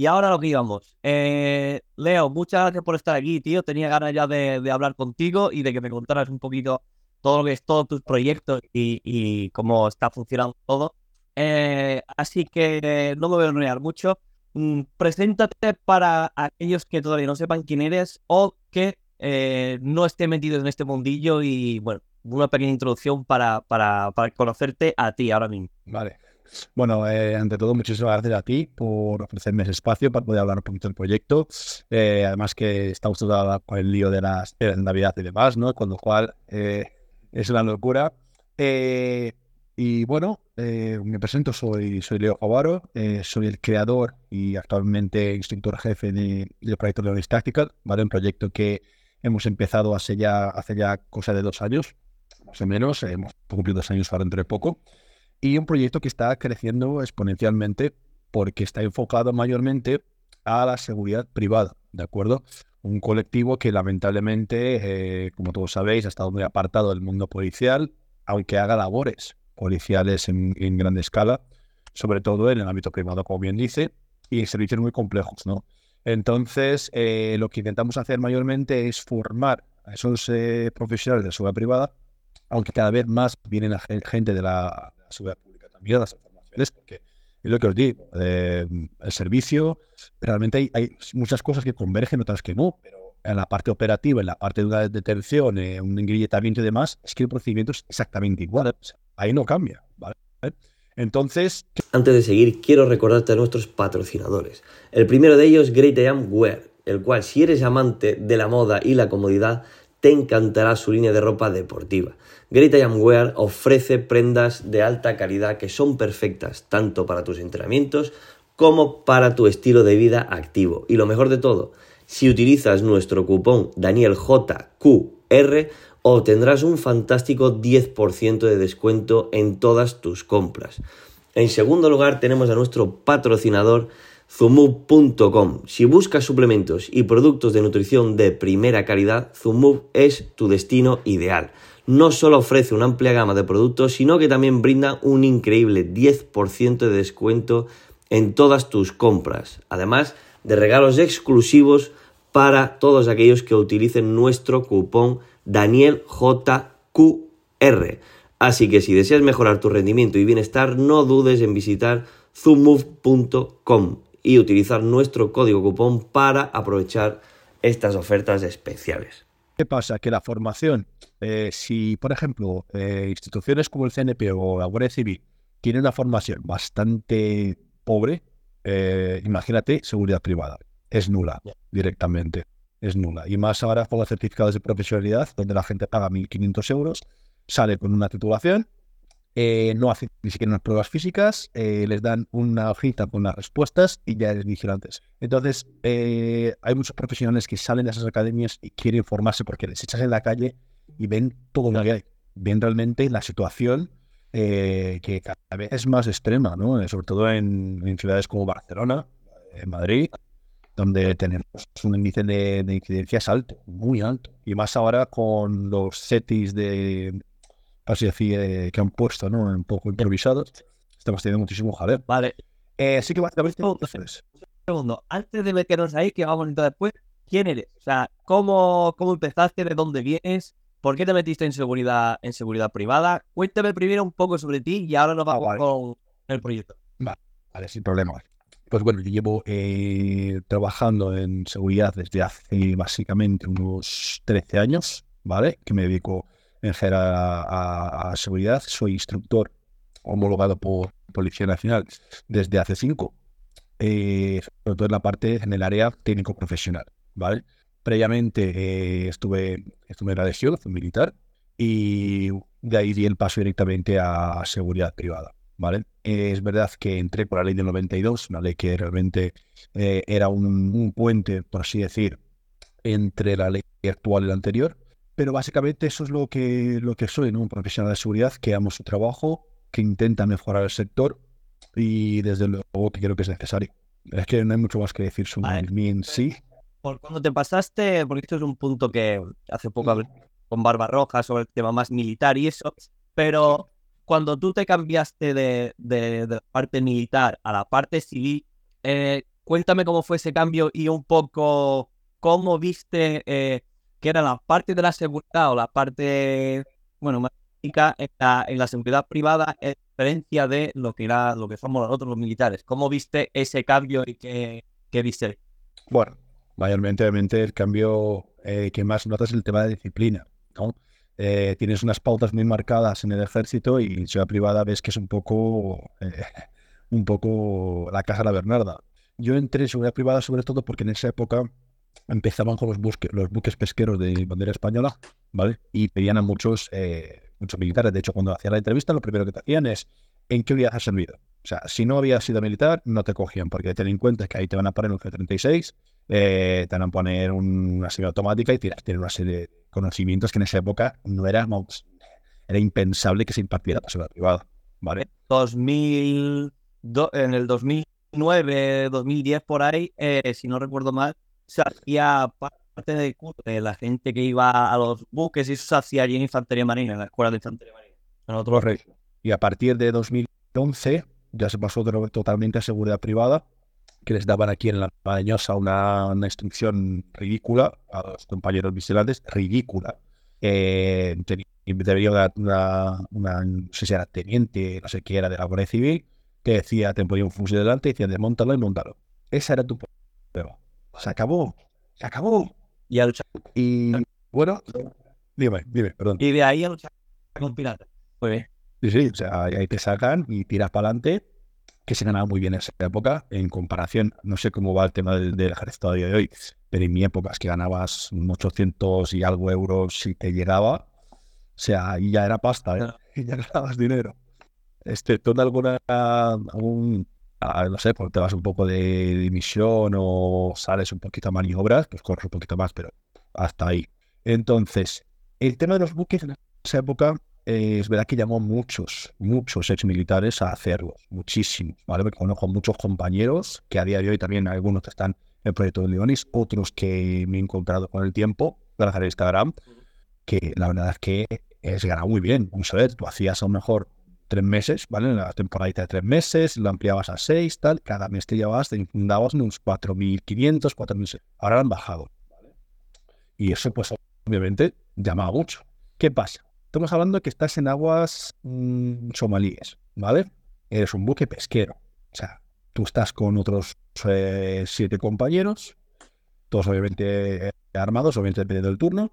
Y ahora lo que íbamos. Eh, Leo, muchas gracias por estar aquí, tío. Tenía ganas ya de, hablar contigo y de que me contaras un poquito todo lo que es todos tus proyectos y, cómo está funcionando todo. Eh, así que no me voy a enrollar mucho. Mm, preséntate para aquellos que todavía no sepan quién eres o que eh, no estén metidos en este mundillo y, bueno, una pequeña introducción para, para, para conocerte a ti ahora mismo. Vale. Bueno, eh, ante todo, muchísimas gracias a ti por ofrecerme ese espacio para poder hablar un poquito del proyecto. Eh, además que estamos toda con el lío de las, de Navidad y demás, ¿no? Con lo cual eh, es una locura. y bueno, me presento, soy, soy Leo Javaro, soy el creador y actualmente instructor jefe de, del proyecto Leonis Tactical, ¿vale? Un proyecto que hemos empezado hace ya, hace ya cosa de dos años, más o menos, hemos cumplido dos años ahora entre poco y un proyecto que está creciendo exponencialmente porque está enfocado mayormente a la seguridad privada, ¿de acuerdo? Un colectivo que lamentablemente, eh, como todos sabéis, ha estado muy apartado del mundo policial, aunque haga labores policiales en, gran escala, sobre todo en el ámbito privado, como bien dice, y en servicios muy complejos, ¿no? Entonces, eh, lo que intentamos hacer mayormente es formar a esos eh, profesionales de seguridad privada, aunque cada vez más vienen gente de la, seguridad pública también, las informaciones, porque es lo que os digo, eh, el servicio, realmente hay, muchas cosas que convergen, otras que no, pero en la parte operativa, en la parte de una detención, eh, un ingrilletamiento y demás, es que el procedimiento es exactamente igual. ahí no cambia, ¿vale? Entonces... Antes de seguir, quiero recordarte a nuestros patrocinadores. El primero de ellos, Great I Am Wear, el cual si eres amante de la moda y la comodidad, te encantará su línea de ropa deportiva. Great I Am Wear ofrece prendas de alta calidad que son perfectas tanto para tus entrenamientos como para tu estilo de vida activo. Y lo mejor de todo, si utilizas nuestro cupón DanielJQR, obtendrás un fantástico 10% de descuento en todas tus compras. En segundo lugar, tenemos a nuestro patrocinador Zumub.com. Si buscas suplementos y productos de nutrición de primera calidad, Zumub es tu destino ideal. No solo ofrece una amplia gama de productos, sino que también brinda un increíble 10% de descuento en todas tus compras, además de regalos exclusivos para todos aquellos que utilicen nuestro cupón DanielJQR. Así que si deseas mejorar tu rendimiento y bienestar, no dudes en visitar zoomove.com y utilizar nuestro código cupón para aprovechar estas ofertas especiales. ¿Qué pasa? Que la formación, eh, si por ejemplo eh, instituciones como el CNP o la Guardia Civil tienen una formación bastante pobre, eh, imagínate seguridad privada, es nula directamente, es nula. Y más ahora con los certificados de profesionalidad, donde la gente paga 1.500 euros, sale con una titulación eh, no hacen ni siquiera unas pruebas físicas, eh, les dan una hojita con las respuestas y ya eres vigilantes. Entonces, eh, hay muchos profesionales que salen de esas academias y quieren formarse porque les echas en la calle y ven todo lo que hay. Ven realmente la situación que cada vez es más extrema, ¿no? sobre todo en, ciudades como Barcelona, en Madrid, donde tenemos un índice de, de incidencias alto, muy alto. Y más ahora con los CETIs de así así eh, que han puesto, ¿no? Un poco improvisados. Estamos teniendo muchísimo jaleo. Vale. Eh, sí que básicamente... Un segundo. Antes de meternos ahí, que vamos a entrar después, ¿quién eres? O sea, ¿cómo, cómo empezaste? ¿De dónde vienes? ¿Por qué te metiste en seguridad, en seguridad privada? Cuéntame primero un poco sobre ti y ahora nos ah, vamos con el proyecto. Vale, vale, sin problema. Pues bueno, yo llevo eh, trabajando en seguridad desde hace básicamente unos 13 años, ¿vale? Que me dedico en general a, seguridad. Soy instructor homologado por Policía Nacional desde hace cinco, eh, sobre todo en la parte, en el área técnico profesional, ¿vale? Previamente eh, estuve, estuve en la legión militar y de ahí di el paso directamente a, seguridad privada, ¿vale? es verdad que entré por la ley del 92, una ley que realmente eh, era un, un puente, por así decir, entre la ley actual y la anterior, pero básicamente eso es lo que, lo que soy, ¿no? Un profesional de seguridad que amo su trabajo, que intenta mejorar el sector y desde luego que creo que es necesario. Es que no hay mucho más que decir sobre mí en sí. Por cuando te pasaste, porque esto es un punto que hace poco hablé con Barbarroja sobre el tema más militar y eso, pero cuando tú te cambiaste de, de, de la parte militar a la parte civil, eh, cuéntame cómo fue ese cambio y un poco cómo viste eh, que era la parte de la seguridad o la parte, bueno, más en la, en la seguridad privada en diferencia de lo que era lo que somos nosotros los militares. ¿Cómo viste ese cambio y qué, qué viste? Bueno, mayormente obviamente el cambio eh, que más notas es el tema de disciplina, ¿no? Eh, tienes unas pautas muy marcadas en el ejército y en ciudad privada ves que es un poco, eh, un poco la casa de la Bernarda. Yo entré en seguridad privada sobre todo porque en esa época empezaban con los, los buques pesqueros de bandera española, ¿vale? Y pedían a muchos, muchos militares. De hecho, cuando hacían la entrevista, lo primero que te hacían es ¿en qué unidad has servido? O sea, si no habías sido militar, no te cogían, porque ten en cuenta que ahí te van a poner un F-36, te van a poner una automática y tienes, una serie de conocimientos que en esa época no era, era impensable que se impartiera para seguridad privada. ¿vale? 2000, en el 2009, 2010 por ahí, eh, si no recuerdo mal, se hacía parte del curso de la gente que iba a los buques y eso se hacía allí en Infantería Marina, en la Escuela de Infantería Marina. En otro Y a partir de 2011 ya se pasó totalmente a seguridad privada que les daban aquí en la Pañosa una, una instrucción ridícula a los compañeros vigilantes, ridícula. Eh, debería dar una, una, no sé si era teniente, no sé qué era de la Guardia Civil, que decía, te ponía un fusil delante y decía, desmontalo y montalo. Esa era tu prueba. Se acabó, se acabó. Y a luchar. Y bueno, dime, dime, perdón. Y de ahí a luchar con piratas. Muy bien. Sí, sí, o sea, ahí te sacan y tiras para adelante que se ganaba muy bien en esa época, en comparación, no sé cómo va el tema del, ejército a día de hoy, pero en mi época es que ganabas 800 y algo euros si te llegaba, o sea, ahí ya era pasta, ¿eh? y ya ganabas dinero. Este, ¿tú alguna, algún, ah, no sé, porque te vas un poco de dimisión o sales un poquito a maniobras, pues corres un poquito más, pero hasta ahí. Entonces, el tema de los buques en esa época es verdad que llamó muchos, muchos ex militares a hacerlo, muchísimos, ¿vale? Porque conozco muchos compañeros que a día de hoy también algunos están en el proyecto de Leonis, otros que me he encontrado con el tiempo, gracias a Instagram, que la verdad es que es ganado muy bien. Vamos a ver, tú hacías a lo mejor tres meses, ¿vale? En la temporada de tres meses, lo ampliabas a seis, tal, cada mes te llevabas, te infundabas en unos 4.500, 4.000, ahora lo han bajado, ¿vale? Y eso, pues, obviamente, llamaba mucho. ¿Qué pasa? Estamos hablando que estás en aguas mm, somalíes, ¿vale? Eres un buque pesquero. O sea, tú estás con otros eh, siete compañeros, todos obviamente eh, armados, obviamente dependiendo del turno,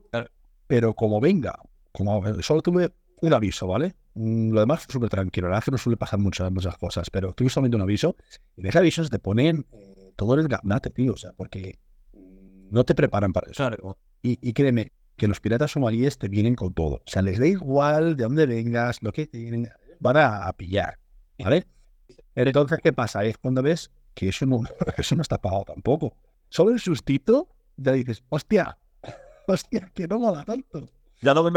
pero como venga, como solo tuve un aviso, ¿vale? Mm, lo demás fue súper tranquilo, la verdad que no suele pasar muchas, muchas cosas, pero tuve solamente un aviso, y en ese aviso se te ponen eh, todo el gabinete, tío, o sea, porque no te preparan para eso. Y, y créeme, que los piratas somalíes te vienen con todo. O sea, les da igual de dónde vengas, lo que tienen, van a, pillar, ¿vale? Entonces, ¿qué pasa? Es cuando ves que eso no, eso no está pagado tampoco. Solo el sustito, ya dices, hostia, hostia, que no mola tanto. Ya no me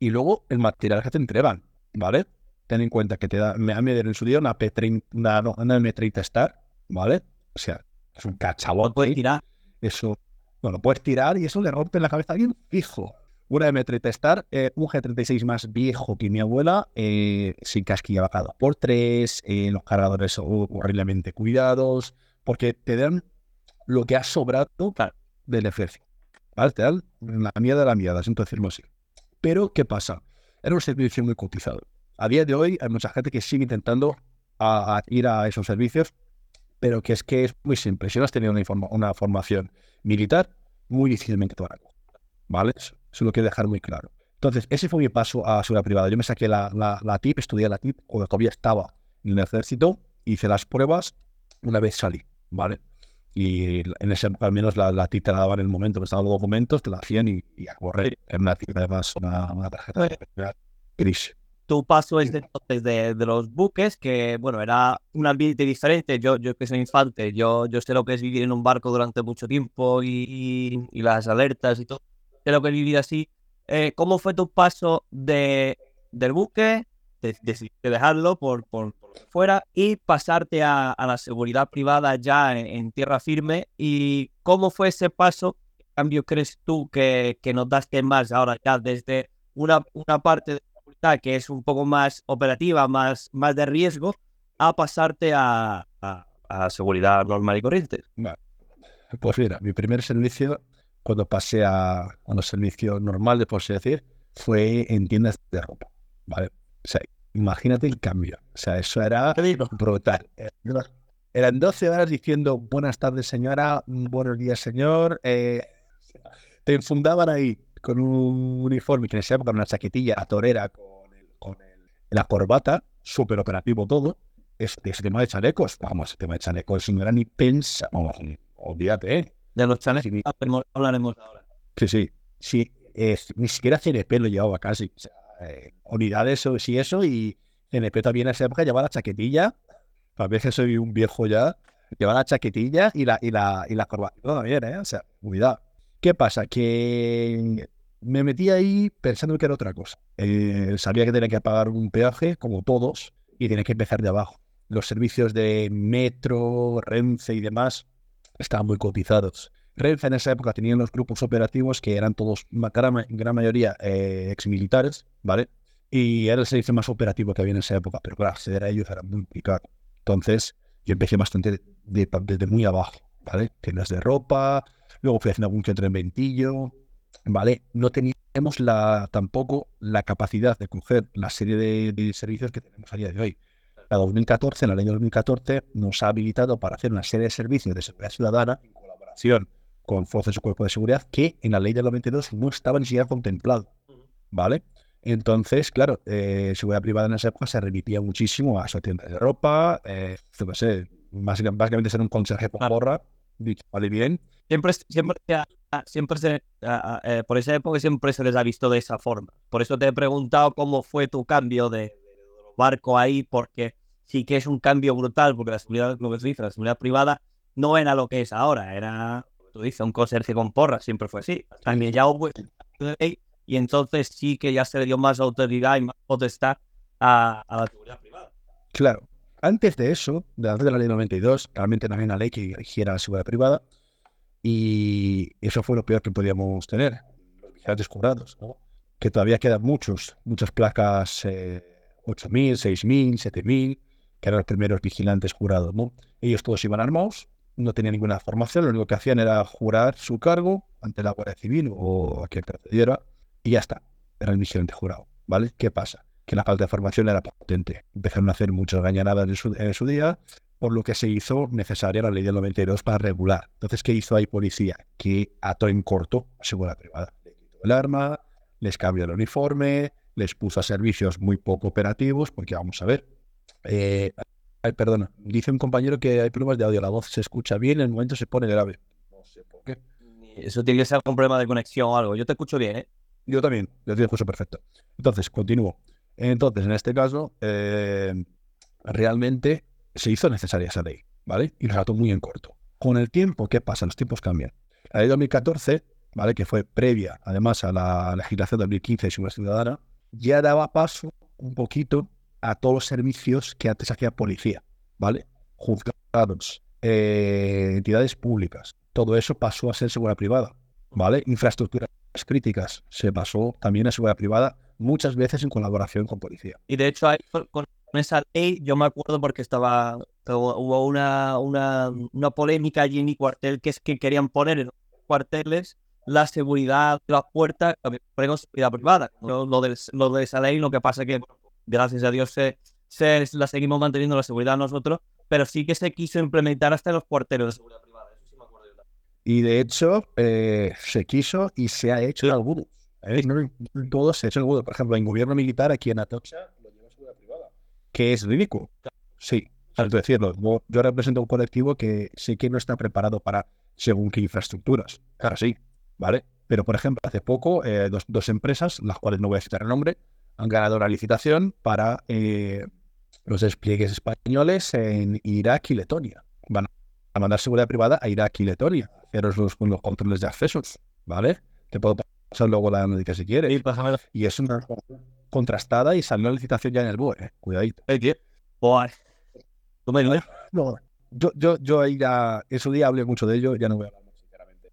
Y luego el material que te entregan, ¿vale? Ten en cuenta que te da, me, me en su día una, P30, una, una M30 Star, ¿vale? O sea, es un cachabón. Puedes tirar. Eso bueno, puedes tirar y eso le rompe la cabeza a alguien fijo. Una M30 Star, eh, un G36 más viejo que mi abuela, eh, sin casquilla bajada por tres, eh, los cargadores horriblemente cuidados, porque te dan lo que ha sobrado del ejército. ¿Vale? Te dan la mierda de la mierda, siento decirlo así. Pero, ¿qué pasa? Era un servicio muy cotizado. A día de hoy hay mucha gente que sigue intentando ir a esos servicios, pero que es que es muy simple. Si no has tenido una, una formación militar, muy difícilmente te van a. ¿Vale? Eso, lo quiero dejar muy claro. Entonces, ese fue mi paso a seguridad privada. Yo me saqué la, la, TIP, estudié la TIP cuando todavía estaba en el ejército, hice las pruebas una vez salí, ¿vale? Y en ese, al menos la, la te la daban en el momento que estaban los documentos, te la hacían y, a correr. En una además, una, una tarjeta gris tu paso es de, entonces de, los buques, que bueno, era un ambiente diferente. Yo, yo que soy infante, yo, yo sé lo que es vivir en un barco durante mucho tiempo y, y, las alertas y todo. Sé lo que es vivir así. Eh, ¿Cómo fue tu paso de, del buque, de, de, dejarlo por, por, fuera y pasarte a, a, la seguridad privada ya en, tierra firme? ¿Y cómo fue ese paso? ¿Qué cambio crees tú que, que notaste más ahora ya desde una, una parte de que es un poco más operativa, más, más de riesgo, a pasarte a, a seguridad normal y corriente. Pues mira, mi primer servicio, cuando pasé a, a los servicios normales, por así decir, fue en tiendas de ropa. ¿vale? O sea, imagínate el cambio. O sea, eso era brutal. Eran 12 horas diciendo buenas tardes, señora, buenos días, señor. Eh, te enfundaban ahí con un uniforme que en esa época una chaquetilla torera con, el, con la corbata, súper operativo todo. Este, ese tema de chalecos, vamos, ese tema de chalecos no era ni pensa, vamos, olvídate, ¿eh? De los chalecos hablaremos ahora. Sí, sí, sí, ni siquiera CNP lo llevaba casi. O sea, eh, unidades o sí eso, y CNP también en esa época llevaba la chaquetilla, a veces soy un viejo ya, llevaba la chaquetilla y la, y la, y la corbata también, ¿eh? O sea, cuidado. ¿Qué pasa? Que me metí ahí pensando que era otra cosa. Eh, sabía que tenía que pagar un peaje, como todos, y tenía que empezar de abajo. Los servicios de metro, Renfe y demás estaban muy cotizados. Renfe en esa época tenían los grupos operativos que eran todos, gran, gran mayoría, eh, exmilitares, ¿vale? Y era el servicio más operativo que había en esa época, pero claro, acceder a ellos era muy complicado. Entonces, yo empecé bastante desde muy abajo, ¿vale? Tiendas de ropa, luego fui haciendo algún que otro ventillo, ¿vale? No teníamos la, tampoco la capacidad de coger la serie de, servicios que tenemos a día de hoy. La 2014, en el año 2014, nos ha habilitado para hacer una serie de servicios de seguridad ciudadana en colaboración con fuerzas y cuerpos de seguridad que en la ley del 92 no estaba ni siquiera contemplado, ¿vale? Entonces, claro, eh, seguridad privada en esa época se remitía muchísimo a su tienda de ropa, eh, no sé, básicamente ser un conserje por porra, vale bien, Siempre, siempre, siempre se, eh, por esa época siempre se les ha visto de esa forma. Por eso te he preguntado cómo fue tu cambio de, barco ahí, porque sí que es un cambio brutal, porque la seguridad, lo que se dice, la seguridad privada no era lo que es ahora, era, tú dices, un conserje con porra, siempre fue así. También ya hubo y entonces sí que ya se le dio más autoridad y más potestad a, a la seguridad privada. Claro. Antes de eso, antes de la ley 92, realmente no había una ley que rigiera la seguridad privada y eso fue lo peor que podíamos tener, los vigilantes cobrados, ¿no? que todavía quedan muchos, muchas placas eh, 8.000, 6.000, 7.000, que eran los primeros vigilantes jurados. ¿no? Ellos todos iban armados, no tenían ninguna formación, lo único que hacían era jurar su cargo ante la Guardia Civil o a quien procediera, y ya está, era el vigilante jurado. ¿vale? ¿Qué pasa? Que la falta de formación era potente. Empezaron a hacer muchas gañanadas en su, en su día, por lo que se hizo necesaria la ley del 92 para regular. Entonces, ¿qué hizo ahí policía? Que ató en corto a seguridad privada. Le quitó el arma, les cambió el uniforme, les puso a servicios muy poco operativos, porque vamos a ver. Eh, ay, perdona, dice un compañero que hay problemas de audio, la voz se escucha bien, en el momento se pone grave. No sé por qué. Eso tiene que ser un problema de conexión o algo. Yo te escucho bien, ¿eh? Yo también, yo te escucho perfecto. Entonces, continúo. Entonces, en este caso, eh, realmente se hizo necesaria esa ley, ¿vale? Y lo trató muy en corto. Con el tiempo, ¿qué pasa? Los tiempos cambian. La ley 2014, ¿vale? Que fue previa, además, a la legislación de 2015 de seguridad ciudadana, ya daba paso un poquito a todos los servicios que antes hacía policía, ¿vale? Juzgados, eh, entidades públicas. Todo eso pasó a ser seguridad privada, ¿vale? Infraestructuras críticas se pasó también a seguridad privada, muchas veces en colaboración con policía. Y de hecho, con, esa ley, yo me acuerdo porque estaba, hubo una, una, una, polémica allí en mi cuartel que es que querían poner en los cuarteles la seguridad de las puertas, pero seguridad privada. Lo, de, lo de esa ley, lo que pasa es que, gracias a Dios, se, se, la seguimos manteniendo la seguridad nosotros, pero sí que se quiso implementar hasta en los cuarteles de seguridad privada. Eso sí me acuerdo yo. Y de hecho, eh, se quiso y se ha hecho en algunos. ¿eh? No, todos se ha hecho en algunos. Por ejemplo, en gobierno militar aquí en Atocha que es ridículo. Sí, al decirlo. Yo represento un colectivo que sí que no está preparado para según qué infraestructuras. Claro, sí, ¿vale? Pero, por ejemplo, hace poco, eh, dos, dos, empresas, las cuales no voy a citar el nombre, han ganado una licitación para eh, los despliegues españoles en Irak y Letonia. Van a mandar seguridad privada a Irak y Letonia, hacer los, los controles de accesos, ¿vale? Te puedo pasar luego la noticia si quieres. y es una contrastada y salió la licitación ya en el BOE. Eh. Cuidadito. ¿Tú me No, yo, yo, yo ahí ya, en su día hablé mucho de ello, ya no voy a hablar más sinceramente.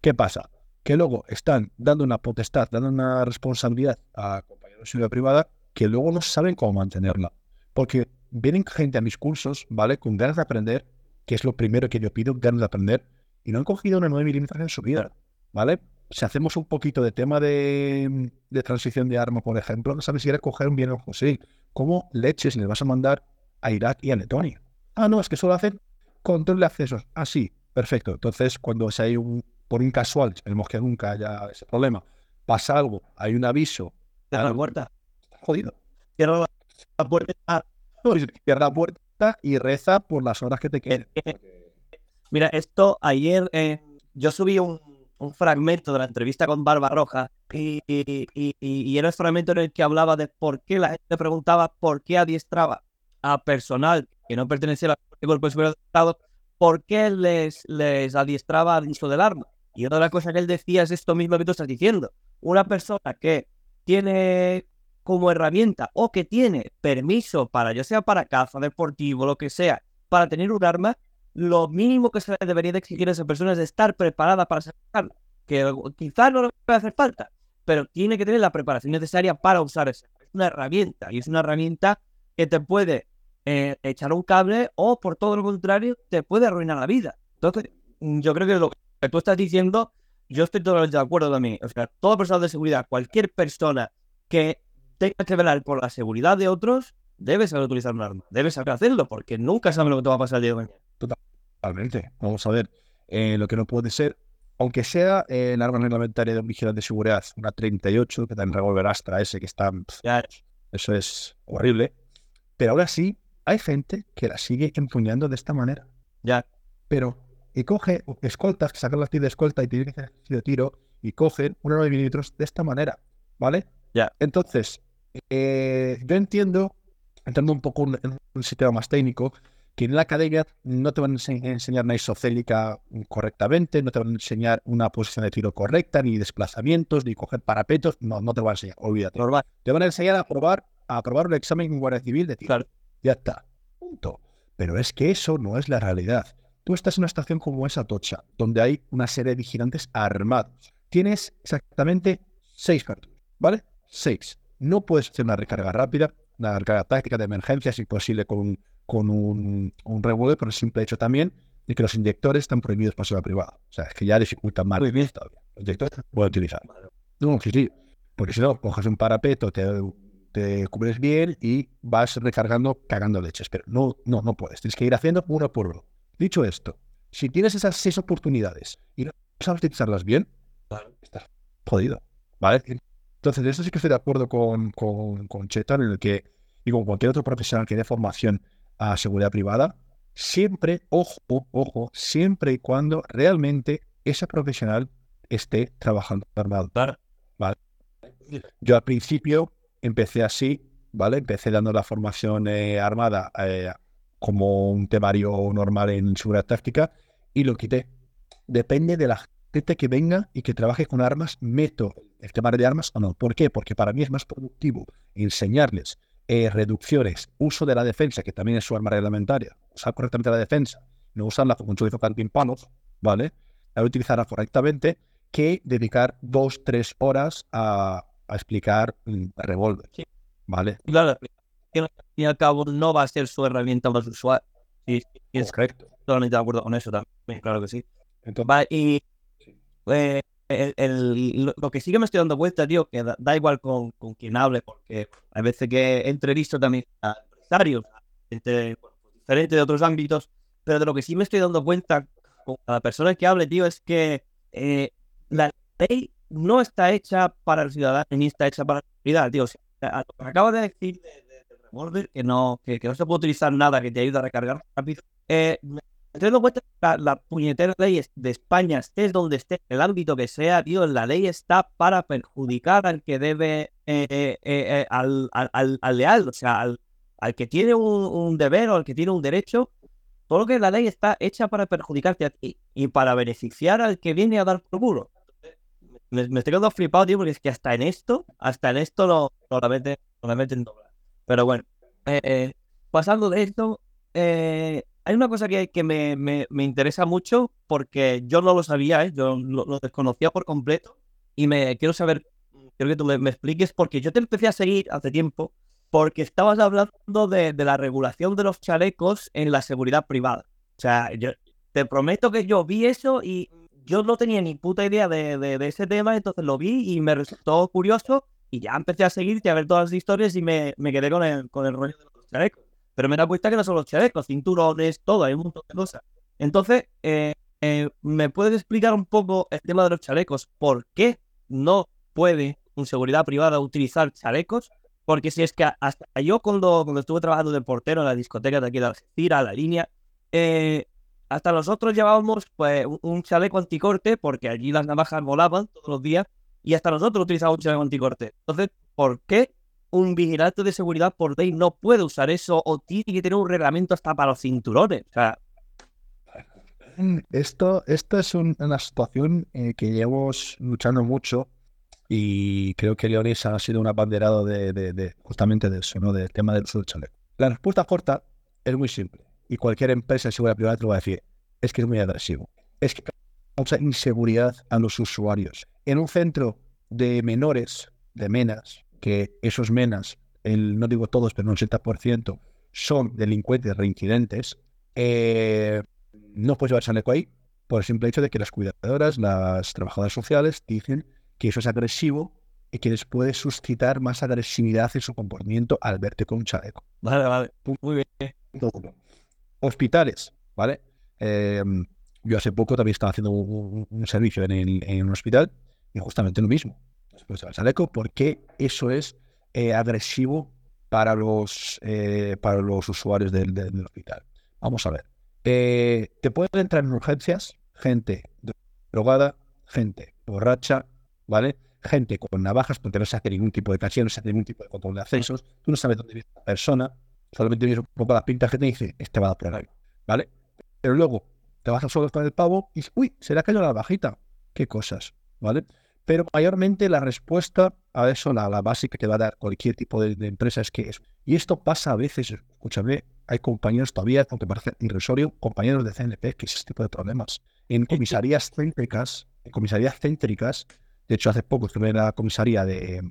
¿Qué pasa? Que luego están dando una potestad, dando una responsabilidad a compañeros seguridad privada que luego no saben cómo mantenerla. Porque vienen gente a mis cursos, ¿vale? Con ganas de aprender que es lo primero que yo pido, ganas de aprender, y no han cogido una 9 milímetros en su vida, ¿vale? Si hacemos un poquito de tema de, de transición de arma, por ejemplo, no sabes si quieres coger un bien o sí. ¿Cómo leches les vas a mandar a Irak y a Letonia? Ah, no, es que solo hacen control de accesos. Ah, sí, perfecto. Entonces, cuando si hay un, por un casual, esperemos que nunca haya ese problema, pasa algo, hay un aviso. Cierra la puerta. Está jodido. Cierra la puerta. Cierra la puerta y reza por las horas que te queden. Mira, esto ayer eh, yo subí un, un, fragmento de la entrevista con Barba Roja y, y, y, y, era el fragmento en el que hablaba de por qué la gente preguntaba por qué adiestraba a personal que no pertenecía al cuerpo superior del Estado, por qué les, les adiestraba al uso del arma. Y otra cosa que él decía es esto mismo que tú estás diciendo. Una persona que tiene como herramienta o que tiene permiso para, ya sea para caza, deportivo, lo que sea, para tener un arma, lo mínimo que se debería de exigir a esa persona es estar preparada para sacarlo. Que quizás no le puede hacer falta, pero tiene que tener la preparación necesaria para usar esa. Es una herramienta y es una herramienta que te puede eh, echar un cable o, por todo lo contrario, te puede arruinar la vida. Entonces, yo creo que lo que tú estás diciendo, yo estoy totalmente de acuerdo también. O sea, todo personal de seguridad, cualquier persona que tenga que velar por la seguridad de otros, debe saber utilizar un arma, debe saber hacerlo, porque nunca sabe lo que te va a pasar el día de mañana. Totalmente. Vamos a ver. Eh, lo que no puede ser, aunque sea eh, el arma reglamentaria de vigilante de seguridad, una 38, que también revólver Astra ese que está. Eso es horrible. Pero ahora sí, hay gente que la sigue empuñando de esta manera. Ya. Pero, y coge escoltas, que sacan la tira de escolta y tiene que hacer de tiro, y cogen una 9 milímetros de esta manera. ¿Vale? Ya. Entonces, eh, yo entiendo, entrando un poco en un sistema más técnico, que en la academia no te van a enseñar una isocélica correctamente, no te van a enseñar una posición de tiro correcta, ni desplazamientos, ni coger parapetos, no, no te van a enseñar, olvídate. Normal. Te van a enseñar a probar, a probar un examen en Guardia Civil de tiro. Claro. Ya está. Punto. Pero es que eso no es la realidad. Tú estás en una estación como esa Tocha, donde hay una serie de vigilantes armados. Tienes exactamente seis cartuchos, ¿vale? Seis. No puedes hacer una recarga rápida, una recarga táctica de emergencia, si posible, con, con un, un revólver, por el simple hecho también de que los inyectores están prohibidos para seguridad privada. O sea, es que ya dificultan más todavía. Los inyectores pueden utilizar. No, sí, sí. Porque si no, coges un parapeto, te, te cubres bien y vas recargando, cagando leches. Pero no, no, no puedes. Tienes que ir haciendo uno por uno. Dicho esto, si tienes esas seis oportunidades y no sabes utilizarlas bien, estás jodido. ¿Vale? Entonces, de eso sí que estoy de acuerdo con, con, con Chetan, en el que, y con cualquier otro profesional que dé formación a seguridad privada, siempre, ojo, ojo, siempre y cuando realmente ese profesional esté trabajando armado. ¿vale? Yo al principio empecé así, ¿vale? Empecé dando la formación eh, armada eh, como un temario normal en seguridad táctica y lo quité. Depende de la gente que venga y que trabaje con armas, meto el temario de armas o no. ¿Por qué? Porque para mí es más productivo enseñarles eh, reducciones, uso de la defensa, que también es su arma reglamentaria, usar correctamente la defensa, no usarla como un chorizo palos, ¿vale? La utilizarla correctamente, que dedicar dos, tres horas a, a explicar el revólver. ¿vale? Claro, que al fin y al cabo no va a ser su herramienta más usual. Y, y es Correcto. totalmente de acuerdo con eso también, claro que sí. Entonces, Va, y eh, el- el- lo, que sí que me estoy dando cuenta, tío, que da, da igual con, con quien hable, porque hay veces que entrevisto también a empresarios, gente bueno, diferente de otros ámbitos, pero de lo que sí me estoy dando cuenta con cada persona que hable, tío, es que eh, la ley no está hecha para el ciudadano ni está hecha para la seguridad, tío. O sea, a- lo que acabo de decir de, revólver, que no, que, que no se puede utilizar nada que te ayude a recargar rápido, eh, estoy dando cuenta que la, la puñetera ley de España, estés donde estés, en el ámbito que sea, tío, la ley está para perjudicar al que debe, eh, eh, eh, eh, al, al, al- al leal, o sea, al, al que tiene un, un deber o al que tiene un derecho. Todo lo que la ley está hecha para perjudicarte a ti y para beneficiar al que viene a dar por culo. Me, me estoy quedando flipado, tío, porque es que hasta en esto, hasta en esto lo, lo la meten, lo meten doblar. Pero bueno, eh, eh, pasando de esto, eh, hay una cosa que, que me, me- me interesa mucho porque yo no lo sabía, ¿eh? yo lo, lo desconocía por completo y me quiero saber, quiero que tú me, me expliques porque yo te empecé a seguir hace tiempo porque estabas hablando de, de la regulación de los chalecos en la seguridad privada. O sea, yo te prometo que yo vi eso y yo no tenía ni puta idea de, de, ese tema, entonces lo vi y me resultó curioso y ya empecé a seguirte, a ver todas las historias y me, me quedé con el, con el rollo de los chalecos. Pero me da cuenta que no son los chalecos, cinturones, todo, hay un montón de cosas. Entonces, eh, eh, ¿me puedes explicar un poco el tema de los chalecos? ¿Por qué no puede un seguridad privada utilizar chalecos? Porque si es que hasta yo cuando, cuando estuve trabajando de portero en la discoteca de aquí de Algeciras, la línea, eh, hasta nosotros llevábamos pues, un chaleco anticorte porque allí las navajas volaban todos los días y hasta nosotros utilizábamos un anticorte. Entonces, ¿por qué un vigilante de seguridad por ley no puede usar eso o tiene que tener un reglamento hasta para los cinturones? O sea, esto, esto es una situación eh, que llevamos luchando mucho y creo que Leonis ha sido un abanderado de, justamente de eso, ¿no? del tema del uso del chaleco. La respuesta corta es muy simple y cualquier empresa de seguridad privada te lo va a decir. Es que es muy agresivo. Es que causa inseguridad a los usuarios. En un centro de menores, de menas, que esos menas, el, no digo todos, pero un 80%, son delincuentes reincidentes, eh, no puedes llevar chaleco ahí por el simple hecho de que las cuidadoras, las trabajadoras sociales, dicen que eso es agresivo y que les puede suscitar más agresividad en su comportamiento al verte con un chaleco. Vale, vale. Muy bien. Hospitales, ¿vale? Em, yo hace poco también estaba haciendo un, servicio en, un hospital y justamente lo mismo. Después del chaleco, porque eso es eh, agresivo para los, eh, para los usuarios del hospital. Vamos a ver. Eh, te pueden entrar en urgencias gente drogada, gente borracha, ¿vale? Gente con navajas, porque no se hace ningún tipo de caché, no se hace ningún tipo de control de accesos. Tú no sabes dónde viene la persona, solamente ves un poco la pinta que te dice, este va a ahí, ¿vale? Pero luego te vas a solo con el pavo y, uy, se le ha caído la bajita. Qué cosas, ¿vale? Pero mayormente la respuesta a eso, la, la básica que va a dar cualquier tipo de, de empresa es que es. Y esto pasa a veces, escúchame, hay compañeros todavía, aunque parece irrisorio, compañeros de CNP que ese tipo de problemas. En comisarías céntricas, en comisarías céntricas, de hecho hace poco estuve en la comisaría de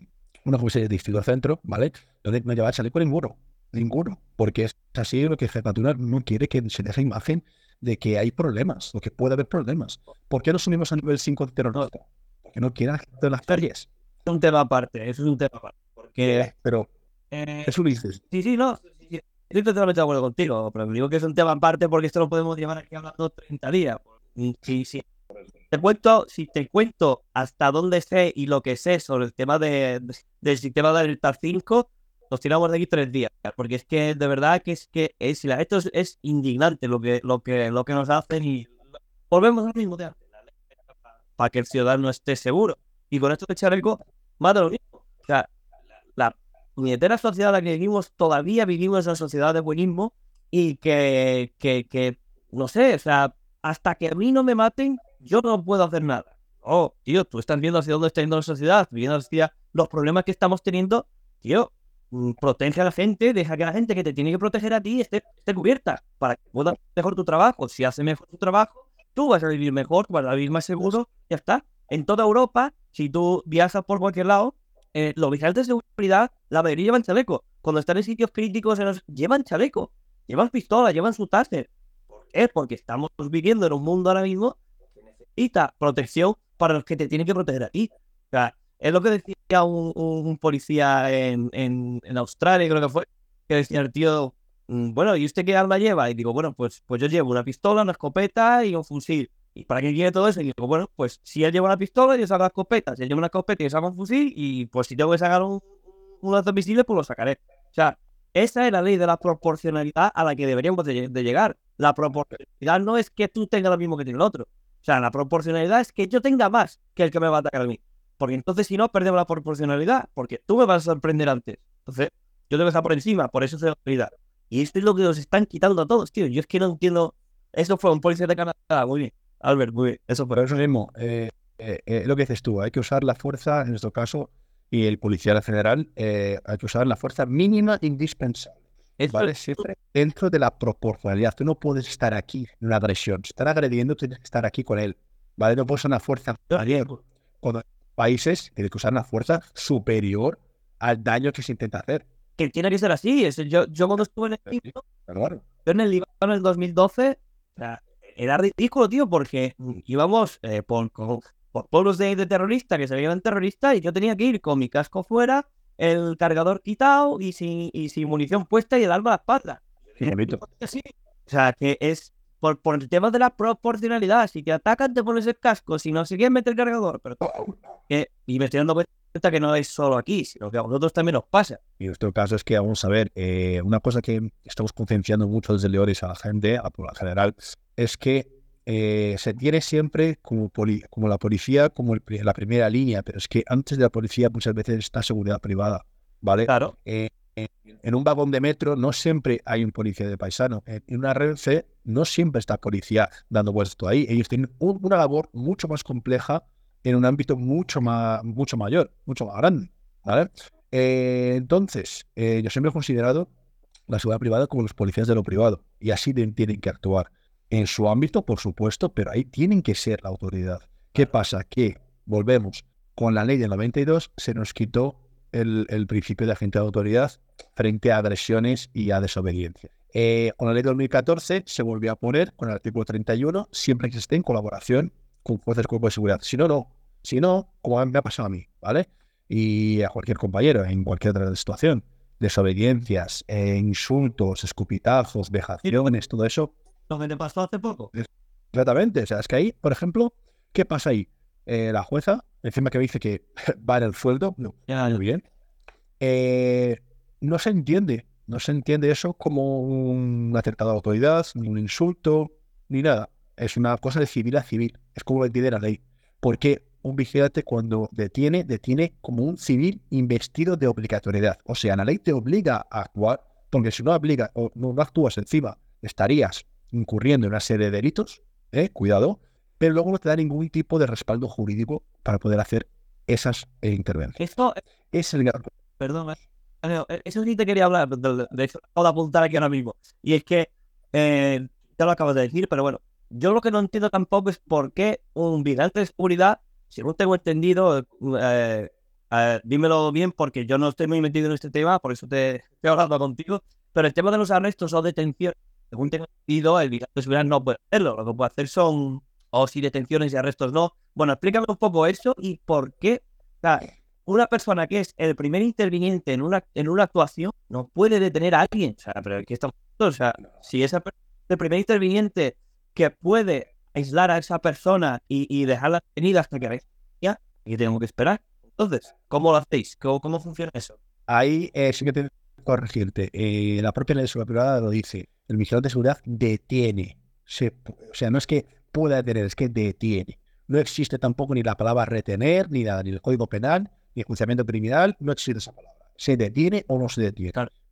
una comisaría de distrito centro, ¿vale? Donde no llevaba chaleco ninguno, ninguno, porque es así lo que Jefatura no quiere que se deje imagen de que hay problemas, o que puede haber problemas. ¿Por qué nos unimos a nivel 5 de terrorismo? Porque no quieren de las calles. Es un tema aparte, eso es un tema aparte. Porque... Pero, eh, eso lo dices. Sí, sí, no. Estoy totalmente de acuerdo contigo, pero digo que es un tema aparte porque esto lo podemos llevar aquí hablando 30 días. Sí, sí. Te cuento, si te cuento hasta dónde sé y lo que sé sobre el tema de, del sistema de Delta 5, nos tiramos de aquí tres días, porque es que de verdad que es que es, esto es, indignante lo que, lo, que, lo que nos hacen y volvemos al mismo de antes, para que el ciudadano esté seguro. Y con esto de Chareco, más de lo mismo. O sea, la, puñetera sociedad en la que vivimos, todavía vivimos en una sociedad de buenismo y que, que, que, no sé, o sea, hasta que a mí no me maten, yo no puedo hacer nada. Oh, tío, tú estás viendo hacia dónde está yendo la sociedad, viendo hacia los problemas que estamos teniendo, tío, protege a la gente, deja que la gente que te tiene que proteger a ti esté, esté cubierta para que puedas mejor tu trabajo. Si hace mejor tu trabajo, tú vas a vivir mejor, vas a vivir más seguro, ya está. En toda Europa, si tú viajas por cualquier lado, eh, los vigilantes de seguridad, la mayoría llevan chaleco. Cuando están en sitios críticos, llevan chaleco, llevan pistola, llevan su taser. ¿Por qué? Porque estamos viviendo en un mundo ahora mismo que necesita protección para los que te tienen que proteger a ti. Es lo que decía un, policía en, Australia, creo que fue, que decía el tío, mm, bueno, ¿y usted qué arma lleva? Y digo, bueno, pues, pues yo llevo una pistola, una escopeta y un fusil. ¿Y para qué quiere todo eso? Y digo, bueno, pues si él lleva una pistola, yo saco la escopeta. Si él lleva una escopeta, yo saco un fusil. Y pues si tengo que sacar un, un visible, pues lo sacaré. O sea, esa es la ley de la proporcionalidad a la que deberíamos de, llegar. La proporcionalidad no es que tú tengas lo mismo que tiene el otro. O sea, la proporcionalidad es que yo tenga más que el que me va a atacar a mí. Porque entonces, si no, perdemos la proporcionalidad. Porque tú me vas a sorprender antes. Entonces, yo tengo que estar por encima. Por eso se la Y esto es lo que nos están quitando a todos, tío. Yo es que no entiendo. Eso fue un policía de Canadá. Muy bien. Albert, muy Eso por eso mismo. Eh, eh, eh, lo que dices tú, hay que usar la fuerza, en nuestro caso, y el policía general, hay que usar la fuerza mínima indispensable. ¿vale? Siempre dentro de la proporcionalidad. Tú no puedes estar aquí en una agresión. Si están agrediendo, tienes que estar aquí con él. ¿Vale? No puedes usar una fuerza Cuando países tienen que usar una fuerza superior al daño que se intenta hacer. Que tiene que ser así. yo, yo cuando estuve en el Líbano, yo en el Líbano en el 2012 O sea, era ridículo, tío, porque íbamos eh, por, por, pueblos de, terroristas que se veían terroristas y yo tenía que ir con mi casco fuera, el cargador quitado y sin, y sin munición puesta y el arma a la espalda. O sea, que es por, por el tema de la proporcionalidad. Si te atacan, te pones el casco. Si no, si quieres meter el cargador. Pero que, y me estoy dando cuenta que no es solo aquí, sino que a vosotros también nos pasa. Y nuestro caso es que, vamos a ver, eh, una cosa que estamos concienciando mucho desde Leoris a la gente, a la general, es que eh, se tiene siempre como, como la policía como la primera línea, pero es que antes de la policía muchas veces está seguridad privada, ¿vale? Claro. Eh, en un vagón de metro no siempre hay un policía de paisano. En una Renfe no siempre está policía dando vueltas ahí. Ellos tienen una labor mucho más compleja en un ámbito mucho, más, mucho mayor, mucho más grande. ¿vale? Eh, entonces, eh, yo siempre he considerado la seguridad privada como los policías de lo privado. Y así tienen que actuar. En su ámbito, por supuesto, pero ahí tienen que ser la autoridad. ¿Qué pasa? Que, volvemos, con la ley del 92 se nos quitó el, principio de agente de autoridad frente a agresiones y a desobediencia. Eh, con la ley de 2014 se volvió a poner con el artículo 31 siempre que esté en colaboración con de cuerpo de seguridad. Si no, no. Si no, como me ha pasado a mí, ¿vale? Y a cualquier compañero en cualquier otra situación. Desobediencias, eh, insultos, escupitazos, vejaciones, todo eso. Lo que te pasó hace poco. Exactamente. O sea, es que ahí, por ejemplo, ¿qué pasa ahí? Eh, la jueza, encima que me dice que va en el sueldo, no, muy bien. Eh, no se entiende, no se entiende eso como un atentado de autoridad, ni un insulto, ni nada. Es una cosa de civil a civil, es como lo entiende la ley. Porque un vigilante cuando detiene, detiene como un civil investido de obligatoriedad. O sea, la ley te obliga a actuar, porque si no obliga o no actúas encima, estarías incurriendo en una serie de delitos, ¿eh? cuidado, pero luego no te da ningún tipo de respaldo jurídico para poder hacer esas eh, intervenciones. Esto es el... Perdón, eh, eh, eso sí te quería hablar, de, eso acabo de apuntar aquí ahora mismo. Y es que, eh, ya lo acabas de decir, pero bueno, yo lo que no entiendo tampoco es por qué un vigilante de seguridad, si no tengo entendido, dímelo bien porque yo no estoy muy metido en este tema, por eso te estoy hablando contigo, pero el tema de los arrestos o detenciones, según tengo entendido, el vigilante de seguridad no puede hacerlo, lo que puede hacer son o si detenciones y arrestos no. Bueno, explícame un poco eso y por qué una persona que es el primer interviniente en una, en una actuación no puede detener a alguien. O sea, pero aquí estamos. O sea, si esa el primer interviniente que puede aislar a esa persona y, dejarla detenida hasta que ya, y tengo que esperar. Entonces, ¿cómo lo hacéis? ¿Cómo, cómo funciona eso? Ahí eh, sí que tengo que corregirte. Eh, la propia ley seguridad privada lo dice. El vigilante de seguridad detiene. o sea, no es que puede detener, es que detiene. No existe tampoco ni la palabra retener, ni nada, ni el código penal, ni el juiciamiento criminal, no existe esa palabra. Se detiene o no se detiene.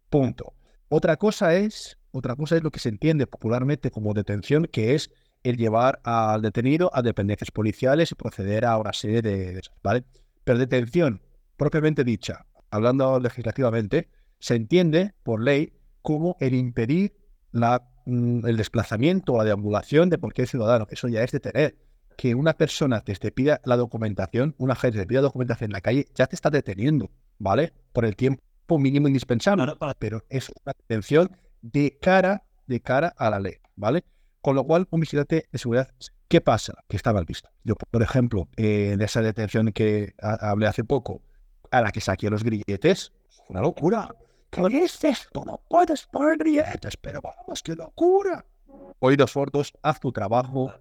Punto. Otra cosa es, otra cosa es lo que se entiende popularmente como detención, que es el llevar al detenido a dependencias policiales y proceder a una serie de, ¿vale? Pero detención, propiamente dicha, hablando legislativamente, se entiende por ley como el impedir la el desplazamiento o la deambulación de cualquier ciudadano. Eso ya es detener. Que una persona te, pida la documentación, una gente te pida documentación en la calle, ya te está deteniendo, ¿vale? Por el tiempo mínimo indispensable. Pero es una detención de cara, de cara a la ley, ¿vale? Con lo cual, un vigilante de seguridad, ¿qué pasa? Que está mal visto. Yo, por ejemplo, en esa detención que hablé hace poco, a la que saqué los grilletes, una locura. ¿Qué es esto? No puedes poner grilletes, pero vamos, qué locura. Oídos sordos, haz tu trabajo.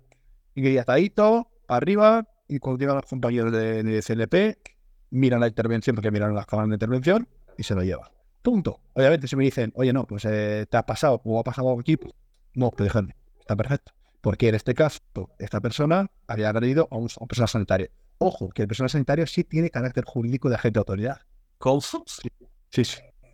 Grilletadito, arriba, y cuando llegan los compañeros de, CLP, miran la intervención, porque miran las cámaras de intervención, y se lo llevan. Punto. Obviamente, si me dicen, oye, no, pues eh, te ha pasado, o ha pasado aquí, pues, no, te dejan. Está perfecto. Porque en este caso, esta persona había agredido a un, a persona sanitaria. Ojo, que el personal sanitario sí tiene carácter jurídico de agente de autoridad. ¿Cómo? sí. sí.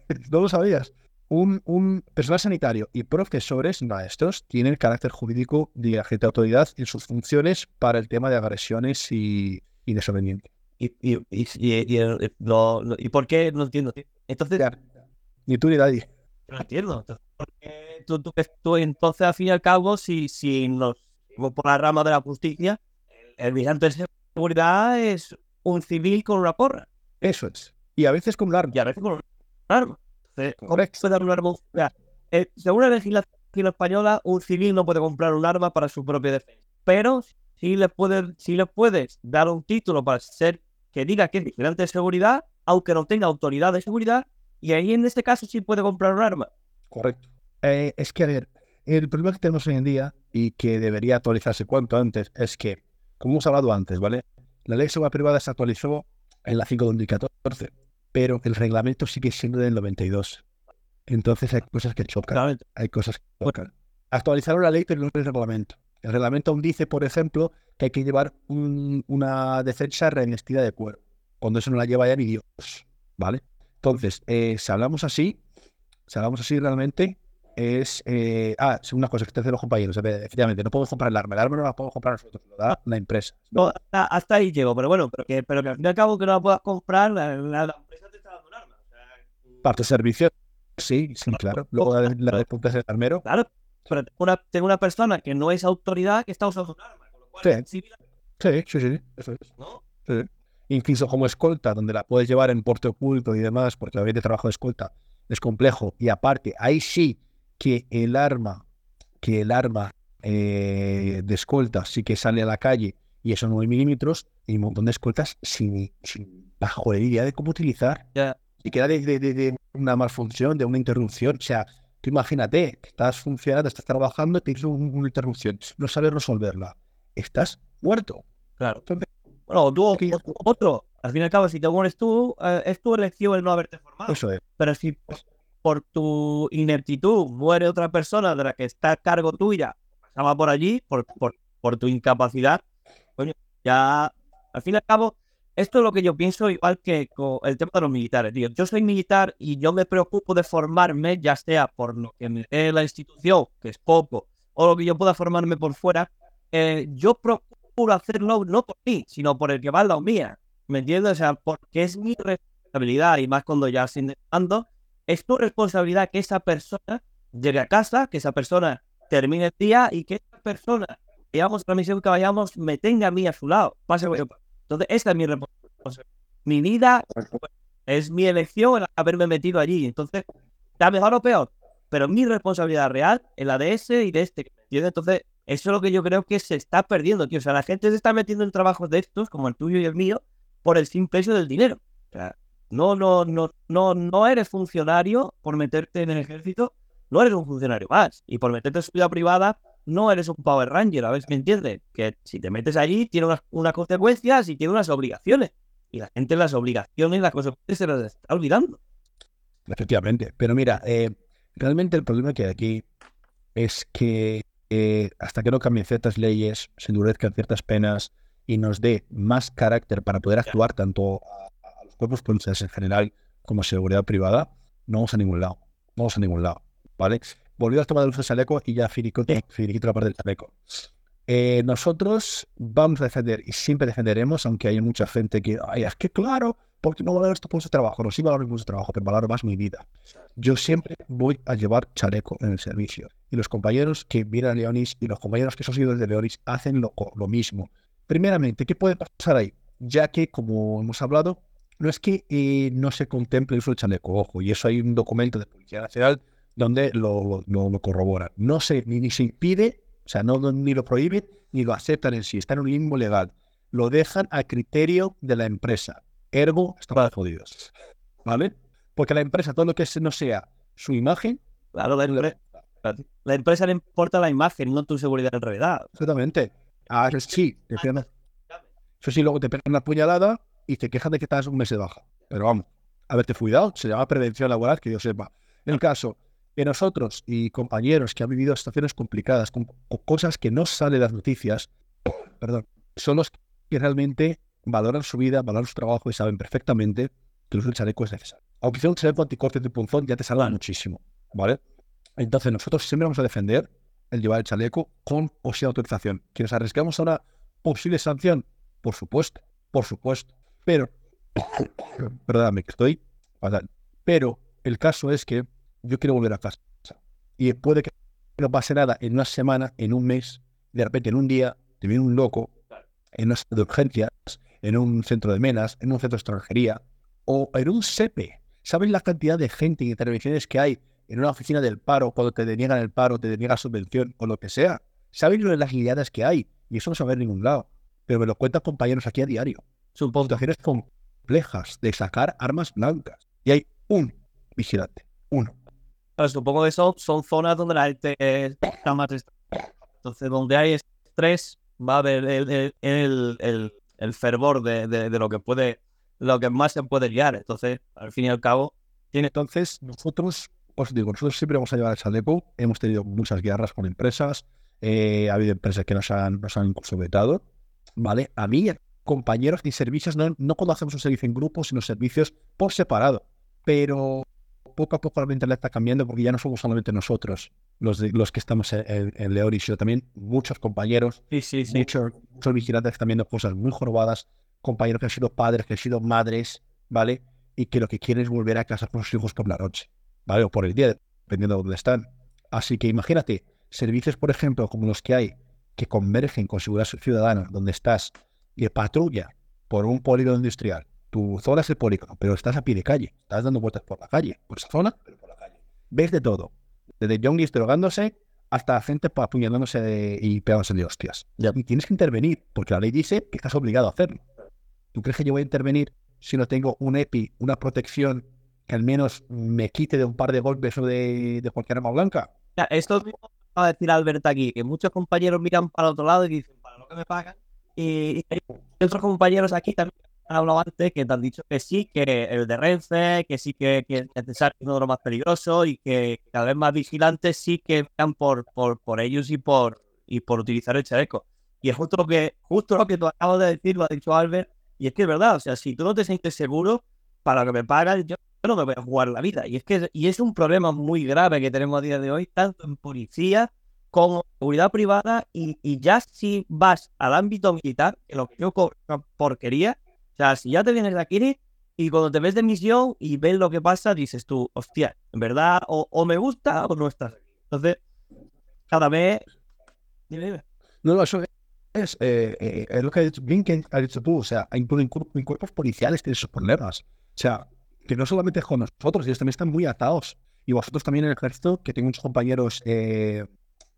no lo sabías. Un, un, personal sanitario y profesores, maestros, tienen carácter jurídico de agente de autoridad en sus funciones para el tema de agresiones y, y desobediencia. ¿Y, y, y, y, por qué? No entiendo. Entonces... ni tú ni nadie. No entiendo. Porque tú, tú, entonces, al fin y al cabo, si, si nos por la rama de la justicia, el vigilante de seguridad es un civil con una porra. Eso es. Y a veces con un arma. Y a veces con un Claro. Correcto. Puede dar una eh, según la legislación española, un civil no puede comprar un arma para su propia defensa. Pero sí le puedes, sí le puedes dar un título para ser que diga que es vigilante de seguridad, aunque no tenga autoridad de seguridad, y ahí en este caso sí puede comprar un arma. Correcto. Eh, es que, a ver, el problema que tenemos hoy en día y que debería actualizarse cuanto antes es que, como hemos hablado antes, ¿vale? La ley de seguridad privada se actualizó en la 5 de 2014, pero el reglamento sigue siendo del 92. Entonces hay cosas que chocan. Hay cosas que chocan. Actualizaron la ley, pero no el reglamento. El reglamento aún dice, por ejemplo, que hay que llevar una defensa revestida de cuero. Cuando eso no la lleva ya ni Dios. ¿Vale? Entonces, eh, si hablamos así, si hablamos así realmente, es. Eh, ah, una cosa que te hacen los compañeros. Efectivamente, no podemos comprar el arma. El arma no la podemos comprar nosotros, lo da la empresa. No, hasta, ahí llego, pero bueno, pero que, pero que al fin y al cabo que no la puedas comprar, la, empresa te está dando un arma. Parte de servicio, sí, sí, claro. Luego la, la, del armero. Claro, pero tengo una, tengo una persona que no es autoridad que está usando un arma. Con lo cual, sí. sí, sí, sí, eso es. ¿No? Sí. Incluso como escolta, donde la puedes llevar en porte oculto y demás, porque la de trabajo de escolta es complejo. Y aparte, ahí sí que el arma, que el arma eh, de escolta sí que sale a la calle y esos 9 milímetros y un montón de escoltas sin, sin la jodería de cómo utilizar. Y queda de, de, de, una malfunción, de una interrupción. O sea, tú imagínate, estás funcionando, estás trabajando, tienes una interrupción, no sabes resolverla. Estás muerto. Claro. bueno, tú otro, al fin y al cabo, si te mueres tú, eh, es tu elección el no haberte formado. Eso es. Pero si por tu ineptitud muere otra persona de la que está a cargo tuya, pasaba por allí, por, por, por tu incapacidad, coño, ya, al fin y al cabo, esto es lo que yo pienso, igual que con el tema de los militares, tío. Yo soy militar y yo me preocupo de formarme, ya sea por lo que me dé la institución, que es poco, o lo que yo pueda formarme por fuera. Eh, yo procuro hacerlo no por ti, sino por el que va al lado mía. ¿Me entiendes? O sea, porque es mi responsabilidad, y más cuando ya sin ando, es tu responsabilidad que esa persona llegue a casa, que esa persona termine el día y que esa persona, digamos, la misión que vayamos, me tenga a mí a su lado. Pase entonces, esta es mi responsabilidad. Mi vida es mi elección haberme metido allí. Entonces, está mejor o peor, pero mi responsabilidad real es la de ese y de este. Entonces, eso es lo que yo creo que se está perdiendo, tío. O sea, la gente se está metiendo en trabajos de estos, como el tuyo y el mío, por el simple hecho del dinero. O sea, no, no, no, no, no eres funcionario por meterte en el ejército, no eres un funcionario más. Y por meterte en su vida privada, no eres un Power Ranger, a ver si me entiendes. Que si te metes allí, tiene unas, consecuencias y tiene unas obligaciones. Y la gente las obligaciones, las consecuencias se las está olvidando. Efectivamente. Pero mira, eh, realmente el problema que hay aquí es que eh, hasta que no cambien ciertas leyes, se endurezcan ciertas penas y nos dé más carácter para poder actuar tanto a, los cuerpos policiales en general como a seguridad privada, no vamos a ningún lado. No vamos a ningún lado. ¿Vale? Volvió a tomar el uso del chaleco y ya finiquito, la parte del chaleco. Eh, nosotros vamos a defender y siempre defenderemos, aunque hay mucha gente que, ay, es que claro, porque no valoro este puesto de trabajo. No, sí valoro mi trabajo, pero valoro más mi vida. Yo siempre voy a llevar chaleco en el servicio. Y los compañeros que vienen a Leonis y los compañeros que son seguidores de Leonis hacen lo, lo mismo. Primeramente, ¿qué puede pasar ahí? Ya que, como hemos hablado, no es que eh, no se contemple el uso del chaleco, ojo, y eso hay un documento de Policía Nacional donde lo, lo, corroboran. No se, ni, se impide, o sea, no, ni lo prohíben, ni lo aceptan en sí. Está en un limbo legal. Lo dejan a criterio de la empresa. Ergo, están jodidos. ¿Vale? Porque la empresa, todo lo que no sea su imagen. Claro, la, la, empresa le importa la imagen, no tu seguridad en realidad. Exactamente. Ah, sí, eso sí, luego te pegan una puñalada y te quejan de que estás un mes de baja. Pero vamos, haberte cuidado, se llama prevención laboral, que yo sepa. En el caso, que nosotros y compañeros que han vivido situaciones complicadas, con, cosas que no salen de las noticias, perdón, son los que realmente valoran su vida, valoran su trabajo y saben perfectamente que el uso del chaleco es necesario. Aunque sea un chaleco anticorte de punzón, ya te salva muchísimo, ¿vale? Entonces nosotros siempre vamos a defender el llevar el chaleco con o sin autorización. ¿Que nos arriesgamos a una posible sanción? Por supuesto, por supuesto. Pero, perdóname que estoy Pero el caso es que yo quiero volver a casa. Y puede que no pase nada en una semana, en un mes, de repente en un día te viene un loco en una de urgencias, en un centro de menas, en un centro de extranjería o en un SEPE. ¿Sabes la cantidad de gente y intervenciones que hay en una oficina del paro, cuando te deniegan el paro, te deniegan subvención o lo que sea. Sabéis las guiadas que hay y eso no se ver en ningún lado. Pero me lo cuentan compañeros aquí a diario. Son situaciones complejas de sacar armas blancas. Y hay un vigilante, uno. Supongo que son, son zonas donde la gente está más Entonces, donde hay estrés, va a haber el, el, el, fervor de, de, lo que puede, lo que más se puede guiar. Entonces, al fin y al cabo, tiene. Entonces, nosotros, os digo, nosotros siempre vamos a llevar el chaleco. Hemos tenido muchas guerras con empresas. Eh, ha habido empresas que nos han, nos han incluso vetado. ¿Vale? A mí, compañeros y servicios, no, no cuando hacemos un servicio en grupo, sino servicios por separado. Pero poco a poco la mentalidad está cambiando porque ya no somos solamente nosotros los, los que estamos en, en Leoris, sino también muchos compañeros, sí, sí, sí. Muchos, muchos vigilantes que están viendo cosas muy jorobadas, compañeros que han sido padres, que han sido madres, ¿vale? Y que lo que quieren es volver a casa con sus hijos por la noche, ¿vale? O por el día, dependiendo de dónde están. Así que imagínate, servicios, por ejemplo, como los que hay, que convergen con seguridad ciudadana, donde estás y patrulla por un polígono industrial, tu zona es el polígono, pero estás a pie de calle, estás dando vueltas por la calle, por esa zona, pero por la calle. Ves de todo, desde youngis drogándose hasta gente apuñalándose y pegándose de hostias. Y tienes que intervenir, porque la ley dice que estás obligado a hacerlo. ¿Tú crees que yo voy a intervenir si no tengo un EPI, una protección que al menos me quite de un par de golpes o de, cualquier arma blanca? esto va a decir Albert aquí, que muchos compañeros miran para otro lado y dicen, para lo que me pagan. Y, y otros compañeros aquí también hablado antes que te han dicho que sí, que el de Renfe, que sí que, es necesario uno de los más peligrosos y que cada vez más vigilantes sí que están por, por, por ellos y por, y por utilizar el chaleco. Y es justo lo que, justo lo que tú acabas de decir, lo ha dicho Albert, y es que es verdad, o sea, si tú no te sientes seguro, para lo que me pagan, yo no me voy a jugar la vida. Y es que y es un problema muy grave que tenemos a día de hoy, tanto en policía como seguridad privada, y, y ya si vas al ámbito militar, que lo que yo porquería, sea, si ya te vienes de aquí y cuando te ves de misión y ves lo que pasa, dices tú, hostia, en verdad, o, me gusta o no estás. Entonces, cada vez. Dime, dime. No, eso es, eh, eh, es lo que has dicho, bien que has dicho tú. O sea, en, cuerpos policiales tienes sus problemas. O sea, que no solamente con nosotros, ellos también están muy atados. Y vosotros también en el ejército, que tengo muchos compañeros eh,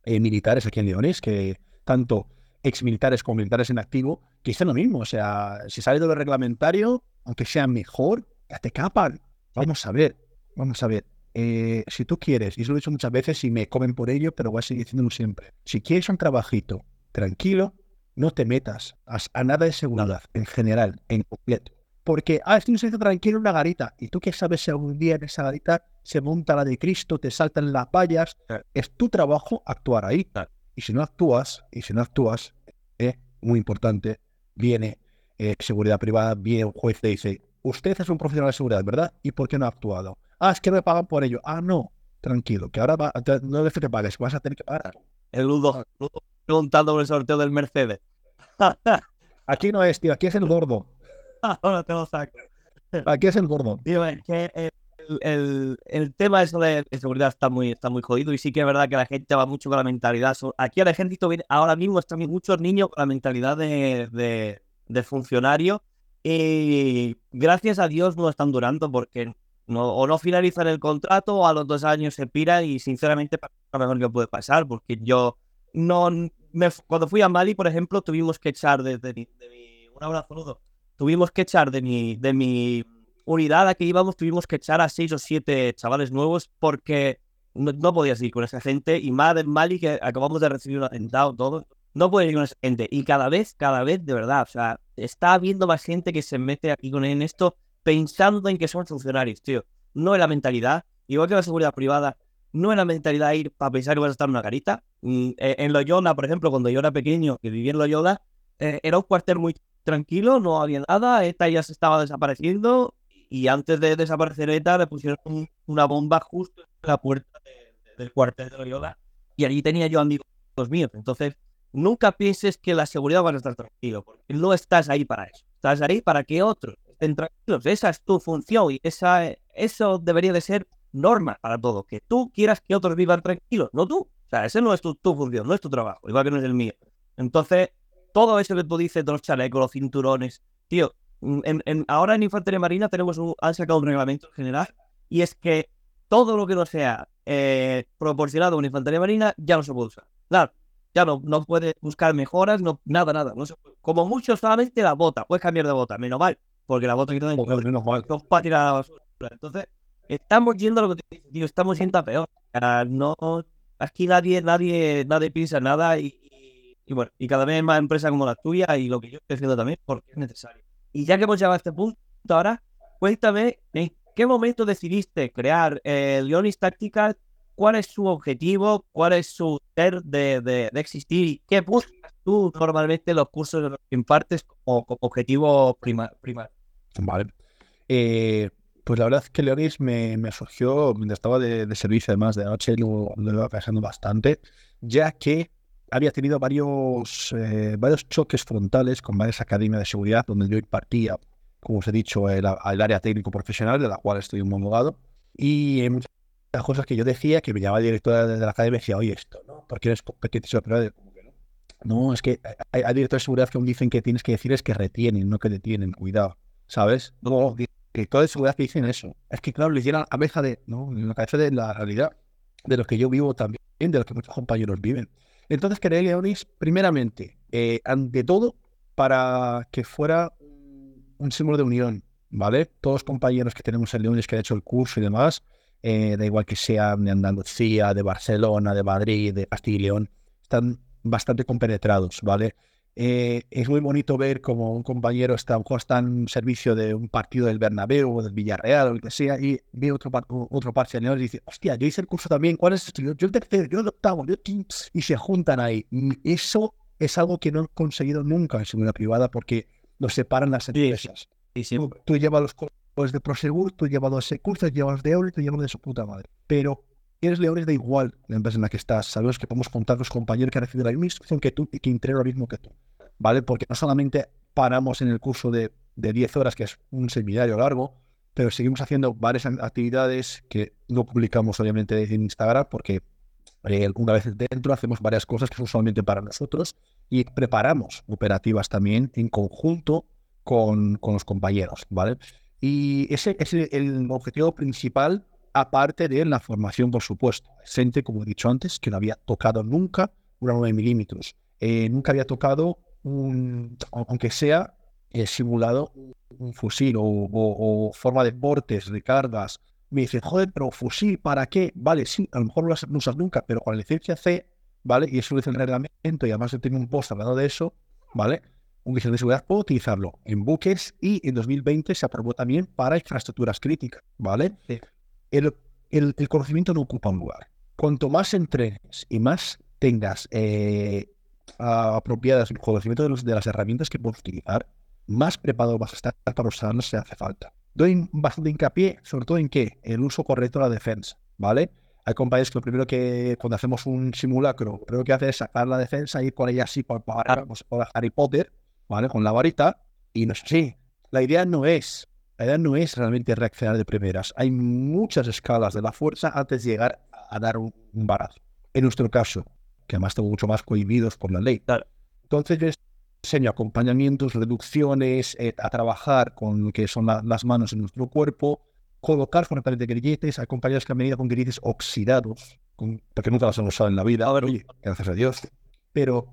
militares aquí en Leones, que tanto exmilitares como militares en activo, que dicen lo mismo. O sea, si sale de lo reglamentario, aunque sea mejor, ya te capan. Vamos a ver, vamos a ver. Eh, si tú quieres, y eso lo he dicho muchas veces y me comen por ello, pero voy a seguir diciéndolo siempre. Si quieres un trabajito tranquilo, no te metas a, nada de seguridad en general, en completo. Porque, ah, estoy un tranquilo en una garita. ¿Y tú qué sabes si algún día en esa garita se monta la de Cristo, te saltan las vallas? Es tu trabajo actuar ahí. Y si no actúas, y si no actúas, eh, muy importante, viene eh, seguridad privada, viene un juez y dice, usted es un profesional de seguridad, ¿verdad? ¿Y por qué no ha actuado? Ah, es que me pagan por ello. Ah, no, tranquilo, que ahora va, no es que te pagues, vas a tener que pagar. El Ludo, preguntando por el sorteo del Mercedes. aquí no es, tío, aquí es el gordo. Ahora te lo saco. Aquí es el gordo. Tío, que, eh, el, el, tema eso de, seguridad está muy, está muy jodido y sí que es verdad que la gente va mucho con la mentalidad. Aquí al ejército viene, ahora mismo están muchos niños con la mentalidad de, de, funcionario y gracias a Dios no están durando porque no, o no finalizan el contrato o a los dos años se piran y sinceramente lo mejor que puede pasar porque yo no me, cuando fui a Mali por ejemplo tuvimos que echar de, mi, un abrazo tuvimos que echar de mi de mi unidad a que íbamos tuvimos que echar a seis o siete chavales nuevos porque no, podías ir con esa gente y más de Mali que acabamos de recibir un atentado, todo. No puedes ir con esa gente. Y cada vez, cada vez, de verdad, o sea, está habiendo más gente que se mete aquí con en esto pensando en que son funcionarios, tío. No es la mentalidad, igual que la seguridad privada, no es la mentalidad ir para pensar que vas a estar en una carita. Mm, eh, en Loyola, por ejemplo, cuando yo era pequeño, que vivía en Loyola, eh, era un cuartel muy tranquilo, no había nada, esta ya se estaba desapareciendo y antes de desaparecer ETA le pusieron una bomba justo en la puerta del cuartel de Loyola y allí tenía yo amigos míos. Entonces, nunca pienses que la seguridad va a estar tranquilo, porque no estás ahí para eso. Estás ahí para que otros estén tranquilos. Esa es tu función y esa, eso debería de ser norma para todo. Que tú quieras que otros vivan tranquilos, no tú. O sea, esa no es tu, tu función, no es tu trabajo, igual que no es el mío. Entonces, todo eso que tú dices de los chalecos, los cinturones, tío, Mm, en, ahora en Infantería Marina tenemos un, han sacado un reglamento general y es que todo lo que no sea eh, proporcionado a una infantería marina ya no se puede usar. Claro, ya no, no puedes buscar mejoras, no, nada, nada. No se puede. Como mucho solamente la bota, puedes cambiar de bota, menos mal, porque la bota que tiene Joder, menos mal. para tirar a la basura. Entonces, estamos yendo a lo que te digo, estamos yendo a peor. No, aquí nadie, nadie, nadie piensa nada y, y- y bueno, y cada vez más empresas como la tuya y lo que yo estoy haciendo también, porque es necesario. Y ya que hemos llegado a este punto, ahora, cuéntame, ¿en qué momento decidiste crear eh, Leonis Tactical? ¿Cuál es su objetivo? ¿Cuál es su ser de, de- de existir? ¿Y qué buscas tú normalmente en los cursos que impartes como, como objetivo prima- primario? Vale. Eh, pues la verdad es que Leonis me, me surgió mientras estaba de, de servicio, además de noche, lo, lo iba pensando bastante, ya que había tenido varios, eh, varios choques frontales con varias academias de seguridad donde yo impartía, como os he dicho, el, el área técnico profesional, de la cual estoy homologado, y hay muchas cosas que yo decía que me llamaba el director de, la academia y decía, oye, esto, ¿no? ¿Por qué eres competente superior? Como que no. No, es que hay, hay directores de seguridad que aún dicen que tienes que decir es que retienen, no que detienen, cuidado. ¿sabes? No, directores de seguridad que dicen eso. Es que, claro, les llena la cabeza de, ¿no? La cabeza de la realidad, de lo que yo vivo también, de lo que muchos compañeros viven. Entonces, creé Leonis, primeramente, eh, ante todo, para que fuera un símbolo de unión, ¿vale? Todos los compañeros que tenemos en Leonis que han hecho el curso y demás, eh, da igual que sean de Andalucía, de Barcelona, de Madrid, de Castilla y León, están bastante compenetrados, ¿vale? Eh, es muy bonito ver como un compañero está, está en servicio de un partido del Bernabéu o del Villarreal o lo que sea y ve otro, par- otro Leones y dice, hostia, yo hice el curso también, ¿cuál es este? Yo yo el tercero, yo el octavo, yo el quinto", y se juntan ahí. Eso es algo que no he conseguido nunca en seguridad privada porque nos separan las sí. empresas. Y sí, Tú, tú llevas los cursos de Prosegur, tú llevas los cursos, llevas los de Euro y tú llevas de su puta madre. Pero eres Leones da igual la empresa en la que estás. Sabemos que podemos contar los compañeros que han recibido la misma instrucción que tú y que entrenan lo mismo que tú. ¿Vale? Porque no solamente paramos en el curso de, de 10 horas, que es un seminario largo, pero seguimos haciendo varias actividades que no publicamos obviamente en Instagram porque eh, una vez dentro hacemos varias cosas que son solamente para nosotros y preparamos operativas también en conjunto con, con los compañeros, ¿vale? Y ese es el objetivo principal, aparte de la formación, por supuesto. Gente, como he dicho antes, que no había tocado nunca una 9 milímetros. Eh, nunca había tocado un, aunque sea eh, simulado, un, fusil o, o- o forma de portes, de cargas. Me dicen, joder, pero fusil, ¿para qué? Vale, sí, a lo mejor no lo has- no usas nunca, pero con la licencia C, ¿vale? Y eso lo dice el reglamento y además tengo un post hablando de eso, ¿vale? Un vigilante de seguridad puede utilizarlo en buques y en 2020 se aprobó también para infraestructuras críticas, ¿vale? Sí. El, el- el conocimiento no ocupa un lugar. Cuanto más entrenes y más tengas eh, a- apropiadas el conocimiento de, los- de las herramientas que puedes utilizar, más preparado vas a estar para usarlas si hace falta. Doy bastante hincapié, sobre todo en qué, el uso correcto de la defensa, ¿vale? Hay compañeros que lo primero que, cuando hacemos un simulacro, lo primero que hace es sacar la defensa y ir con ella así como si fuera Harry Potter, ¿vale? Con la varita, y no es así. La idea no es, la idea no es realmente reaccionar de primeras. Hay muchas escalas de la fuerza antes de llegar a dar un, un barazo. En nuestro caso, que además estamos mucho más cohibidos por la ley. Claro. Entonces yo enseño acompañamientos, reducciones, eh, a trabajar con lo que son la- las manos en nuestro cuerpo, colocar correctamente grilletes. Que han venido con grilletes oxidados, con- porque nunca los han usado en la vida. A ver, Oye, gracias a Dios. Pero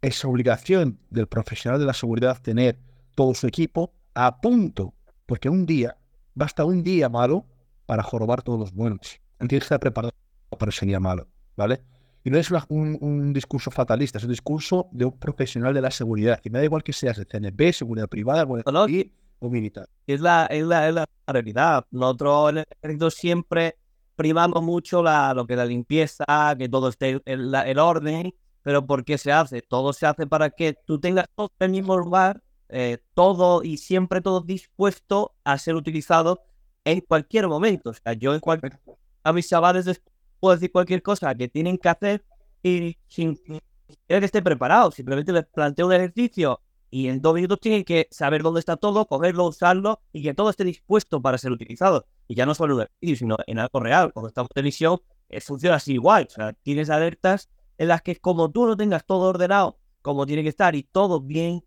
es obligación del profesional de la seguridad tener todo su equipo a punto, porque un día, basta un día malo para jorobar todos los buenos. Tienes que estar preparado para ese día malo, ¿vale? Y no es una- un, un discurso fatalista, es un discurso de un profesional de la seguridad. Y me da igual que seas de CNP, seguridad privada, guardia No, civil o militar. es la, es la, es la realidad. Nosotros en el ejército siempre primamos mucho la, lo que es la limpieza, que todo esté en la- el orden, pero ¿por qué se hace? Todo se hace para que tú tengas todo en el mismo lugar, eh, todo y siempre todo dispuesto a ser utilizado en cualquier momento. O sea, yo en cualquier, a mis chavales les puedo decir cualquier cosa que tienen que hacer y sin que esté preparado, simplemente les planteo un ejercicio y en dos minutos tienen que saber dónde está todo, cogerlo, usarlo y que todo esté dispuesto para ser utilizado. Y ya no solo en un ejercicio, sino en algo real. Cuando estamos en televisión, eh, funciona así igual. O sea, tienes alertas en las que como tú no tengas todo ordenado como tiene que estar y todo bien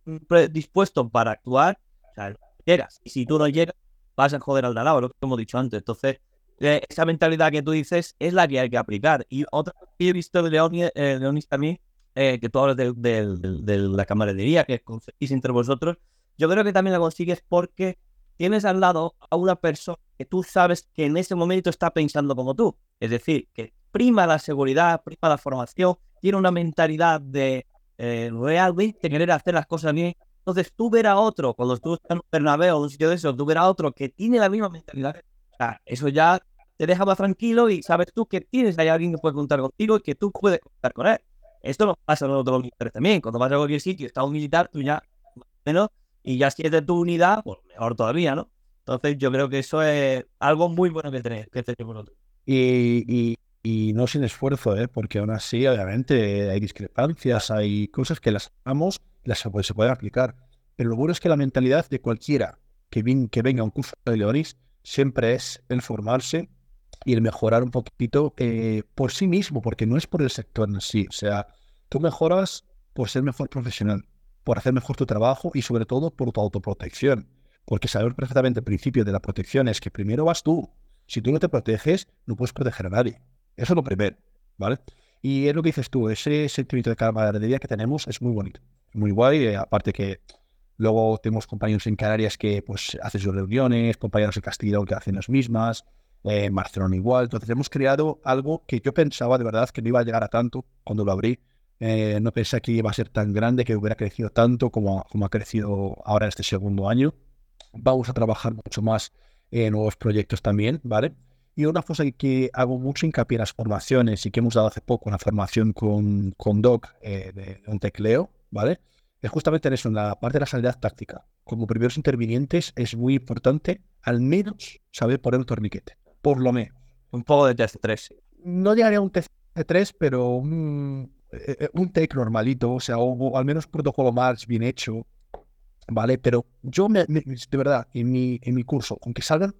dispuesto para actuar, o sea, llegas. Y si tú no llegas, vas a joder al de al lado, lo que hemos dicho antes. Entonces, eh, esa mentalidad que tú dices es la que hay que aplicar. Y otra que he visto de Leonis, eh, también, eh, que tú hablas de, de, de, la camaradería que conseguís entre vosotros, yo creo que también la consigues porque tienes al lado a una persona que tú sabes que en ese momento está pensando como tú. Es decir, que prima la seguridad, prima la formación, tiene una mentalidad de eh, realmente querer hacer las cosas bien. Entonces tú ver a otro, cuando tú estás en un Bernabéu o un sitio de eso, tú ver a otro que tiene la misma mentalidad, o eso ya te deja más tranquilo y sabes tú que tienes ahí alguien que puede contar contigo y que tú puedes contar con él. Esto nos pasa a nosotros los militares también. Cuando vas a cualquier sitio, está un militar, tú ya, menos, y ya si es de tu unidad, pues mejor todavía, ¿no? Entonces yo creo que eso es algo muy bueno que tener, que. Y, y, y, no sin esfuerzo, ¿eh? porque aún así, obviamente, hay discrepancias, hay cosas que las amamos, las se pueden aplicar. Pero lo bueno es que la mentalidad de cualquiera que, vin, que venga a un curso de Leonis siempre es el formarse y el mejorar un poquito eh, por sí mismo, porque no es por el sector en sí. O sea, tú mejoras por ser mejor profesional, por hacer mejor tu trabajo y sobre todo por tu autoprotección. Porque sabemos perfectamente el principio de la protección es que primero vas tú. Si tú no te proteges, no puedes proteger a nadie. Eso es lo primero, ¿vale? Y es lo que dices tú, ese sentimiento de camaradería que tenemos es muy bonito, muy guay. Eh, aparte que luego tenemos compañeros en Canarias que pues hacen sus reuniones, compañeros en Castilla que hacen las mismas eh, Barcelona igual. Entonces hemos creado algo que yo pensaba de verdad que no iba a llegar a tanto cuando lo abrí. Eh, no pensé que iba a ser tan grande, que hubiera crecido tanto como, como ha crecido ahora en este segundo año. Vamos a trabajar mucho más en nuevos proyectos también, ¿vale? Y una cosa que hago mucho hincapié en las formaciones y que hemos dado hace poco una formación con, con Doc eh, de, un tecleo, ¿vale? Es justamente en eso, en la parte de la sanidad táctica. Como primeros intervinientes es muy importante al menos saber poner un torniquete por lo menos. Un poco de TC3. No llegaría a un TC3, pero un, eh, eh, un take normalito, o sea, o, al menos un protocolo más bien hecho, ¿vale? Pero yo, me, de verdad, en mi, en mi curso, aunque salgan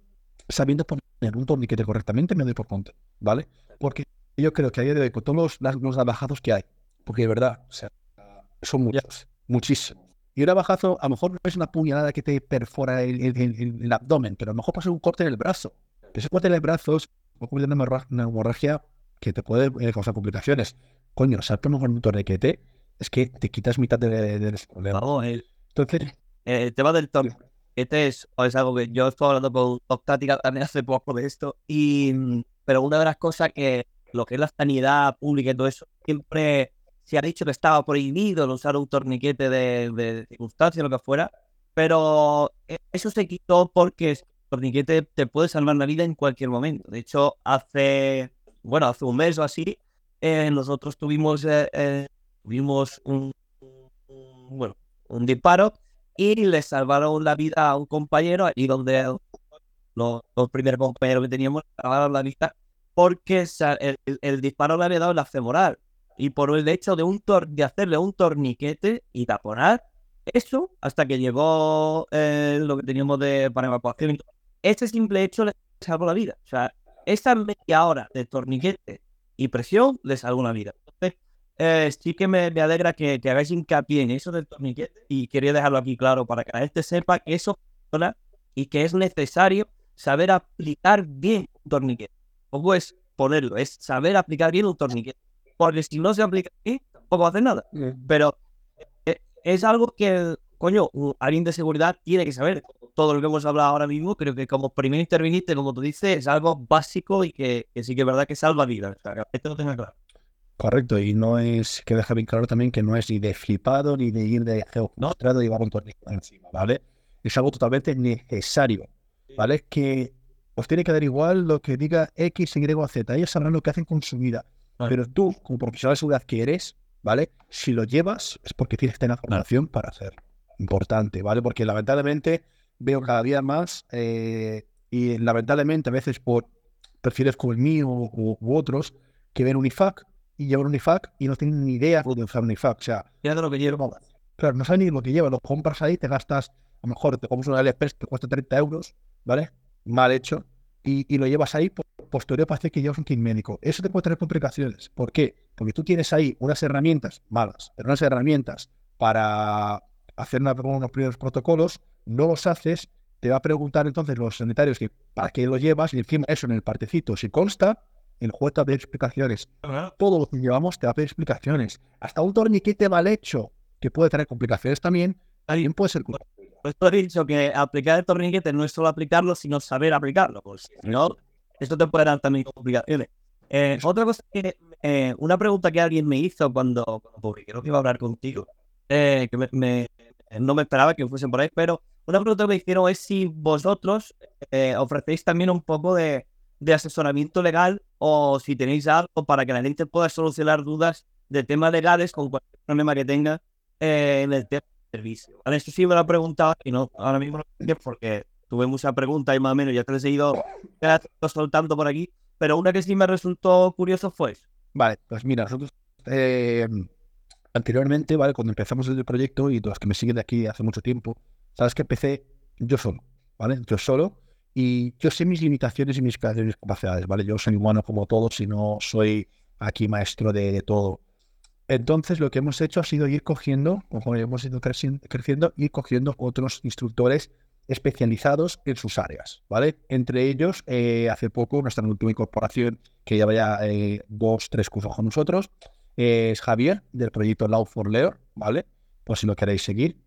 sabiendo poner un torniquete correctamente, me doy por conta, ¿vale? Porque yo creo que a día de hoy, con todos los, los que hay, porque de verdad, o sea, son muchos, muchísimos. Y un navajazo, a lo mejor no es una puñalada que te perfora el, el, el abdomen, pero a lo mejor pasa un corte en el brazo, ese corte de brazos puede una hemorragia que te puede eh, causar complicaciones. Coño, salto con un torniquete es que te quitas mitad del de, problema. el, Entonces, el tema del torniquete es, es, algo que yo estoy hablando con Octática también hace poco de esto. Y, pero una de las cosas que lo que es la sanidad pública y todo eso, siempre se ha dicho que estaba prohibido el usar un torniquete de, circunstancia, lo que fuera, pero eh, eso se quitó porque torniquete te puede salvar la vida en cualquier momento. De hecho, hace, bueno, hace un mes o así, eh, nosotros tuvimos, eh, tuvimos un, bueno, un disparo y le salvaron la vida a un compañero y donde los, primeros compañeros que teníamos salvaron la vida porque el, disparo le había dado la femoral y por el hecho de, un de hacerle un torniquete y taponar eso hasta que llegó lo que teníamos de para evacuación este simple hecho le salvó la vida. O sea, esta media hora de torniquete y presión le salvó la vida. Entonces, eh, sí que me, alegra que, que, hagáis hincapié en eso del torniquete y quería dejarlo aquí claro para que la gente sepa que eso funciona y que es necesario saber aplicar bien un torniquete. Poco es ponerlo, es saber aplicar bien un torniquete. Porque si no se aplica bien, tampoco hace nada. Pero eh, es algo que, coño, alguien de seguridad tiene que saber todo lo que hemos hablado ahora mismo, creo que como primer interviniste, como tú dices, es algo básico y que, sí que es verdad que salva vidas. O sea, que esto lo tenga claro. Correcto, y no es, que deja bien claro también que no es ni de flipado ni de ir de mostrado y llevar un tornillo encima, ¿vale? Es algo totalmente necesario, ¿vale? Que os tiene que dar igual lo que diga X, Y o Z. Ellos sabrán lo que hacen con su vida. Pero tú, como profesional de seguridad que eres, ¿vale? Si lo llevas es porque tienes que tener formación para hacer. Importante, ¿vale? Porque lamentablemente veo cada día más eh, y lamentablemente a veces por perfiles como el mío u, otros que ven un IFAC y llevan un IFAC y no tienen ni idea de usar un IFAC. O sea, de lo que lleva. Claro, no saben ni lo que lleva. Lo compras ahí, te gastas, a lo mejor te compras un AliExpress que cuesta 30 euros, ¿vale? Mal hecho. Y, y lo llevas ahí, por posterior parece que llevas un kit médico. Eso te puede tener complicaciones. ¿Por qué? Porque tú tienes ahí unas herramientas malas, pero unas herramientas para hacer unos primeros protocolos no los haces te va a preguntar entonces los sanitarios que para qué lo llevas y encima eso en el partecito, si consta, el juez te va a pedir explicaciones. Todo lo que llevamos te va a pedir explicaciones. Hasta un torniquete mal hecho, que puede tener complicaciones también, también puede ser. Pues tú has dicho que aplicar el torniquete no es solo aplicarlo, sino saber aplicarlo. Pues no, esto te puede dar también complicaciones. Eh, otra cosa que, eh, una pregunta que alguien me hizo cuando, cuando publiqué que iba a hablar contigo, eh, que me, me, no me esperaba que fuesen por ahí, pero una pregunta que me hicieron es si vosotros eh, ofrecéis también un poco de, de, asesoramiento legal o si tenéis algo para que la gente pueda solucionar dudas de temas legales con cualquier problema que tenga eh, en el tema del servicio. ¿Vale? Esto sí me lo he preguntado y no, ahora mismo no porque tuve muchas preguntas y más o menos ya te he seguido soltando por aquí, pero una que sí me resultó curioso fue Vale, pues mira, nosotros eh, anteriormente, ¿vale? Cuando empezamos el proyecto y los que me siguen de aquí hace mucho tiempo, sabes que empecé yo solo, ¿vale? Yo solo y yo sé mis limitaciones y mis capacidades, ¿vale? Yo soy humano como todos y no soy aquí maestro de, de todo. Entonces lo que hemos hecho ha sido ir cogiendo, como hemos ido creciendo, creciendo, ir cogiendo otros instructores especializados en sus áreas, ¿vale? Entre ellos, eh, hace poco, nuestra última incorporación, que ya eh, dos, tres cursos con nosotros, es Javier, del proyecto Law for Lear, ¿vale? Por si lo queréis seguir,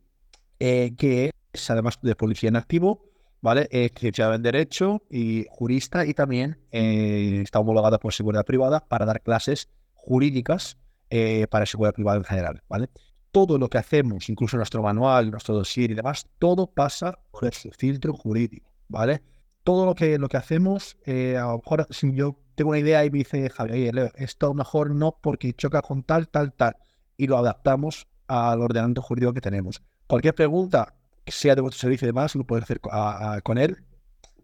eh, que es además de policía en activo, ¿vale? Es licenciado en Derecho y jurista y también eh, está homologado por Seguridad Privada para dar clases jurídicas eh, para seguridad privada en general, ¿vale? Todo lo que hacemos, incluso nuestro manual, nuestro dossier y demás, todo pasa por ese filtro jurídico, ¿vale? Todo lo que, lo que hacemos, eh, a lo mejor si yo tengo una idea y me dice Javier, esto a lo mejor no porque choca con tal, tal, tal, y lo adaptamos al ordenamiento jurídico que tenemos. Cualquier pregunta que sea de vuestro servicio y demás, lo podéis hacer a, a, con él.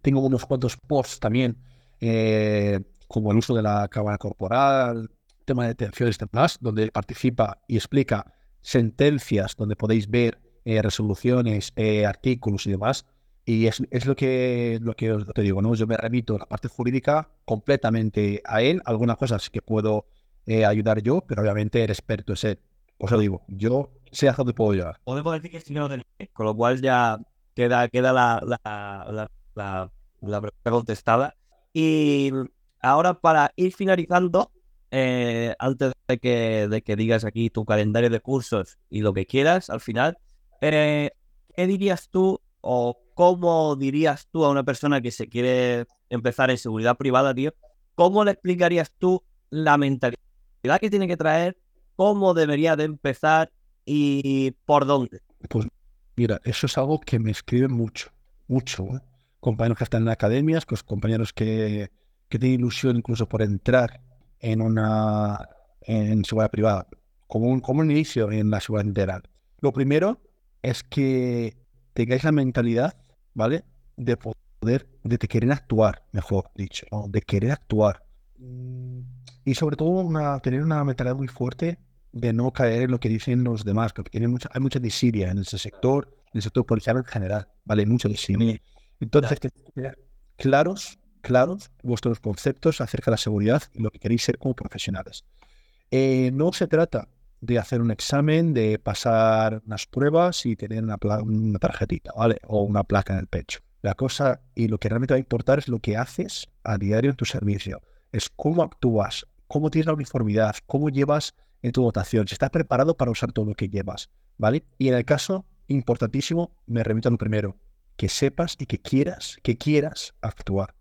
Tengo unos cuantos posts también, eh, como el uso de la cámara corporal, tema de detenciones y demás, donde participa y explica sentencias, donde podéis ver eh, resoluciones, eh, artículos y demás. Y es, es, lo que lo que te digo, ¿no? Yo me remito a la parte jurídica completamente a él. Algunas cosas que puedo eh, ayudar yo, pero obviamente el experto es él. Os lo digo, yo sé hasta dónde puedo llegar. Podemos decir que es del con lo cual ya queda, queda la, la, la, la pregunta contestada. Y ahora para ir finalizando, eh, antes de que, de que digas aquí tu calendario de cursos y lo que quieras al final, eh, ¿qué dirías tú o cómo dirías tú a una persona que se quiere empezar en seguridad privada, tío? ¿Cómo le explicarías tú la mentalidad que tiene que traer? ¿Cómo debería de empezar y por dónde? Pues mira, eso es algo que me escriben mucho, mucho. ¿eh? Compañeros que están en academias, pues compañeros que, que tienen ilusión incluso por entrar en una en seguridad privada, como un, como un inicio en la seguridad integral. Lo primero es que tengáis la mentalidad, ¿vale? De poder, de querer actuar, mejor dicho, ¿no? de querer actuar. Y sobre todo una, tener una mentalidad muy fuerte de no caer en lo que dicen los demás, porque tiene mucha, hay mucha disidia en ese sector, en el sector policial en general, ¿vale? Mucha disidia. Entonces, que claros, claros vuestros conceptos acerca de la seguridad y lo que queréis ser como profesionales. Eh, no se trata de hacer un examen, de pasar unas pruebas y tener una, una, tarjetita, ¿vale? O una placa en el pecho. La cosa y lo que realmente va a importar es lo que haces a diario en tu servicio. Es cómo actúas, cómo tienes la uniformidad, cómo llevas en tu votación, si estás preparado para usar todo lo que llevas, ¿vale? Y en el caso importantísimo, me remito a lo primero, que sepas y que quieras, que quieras actuar.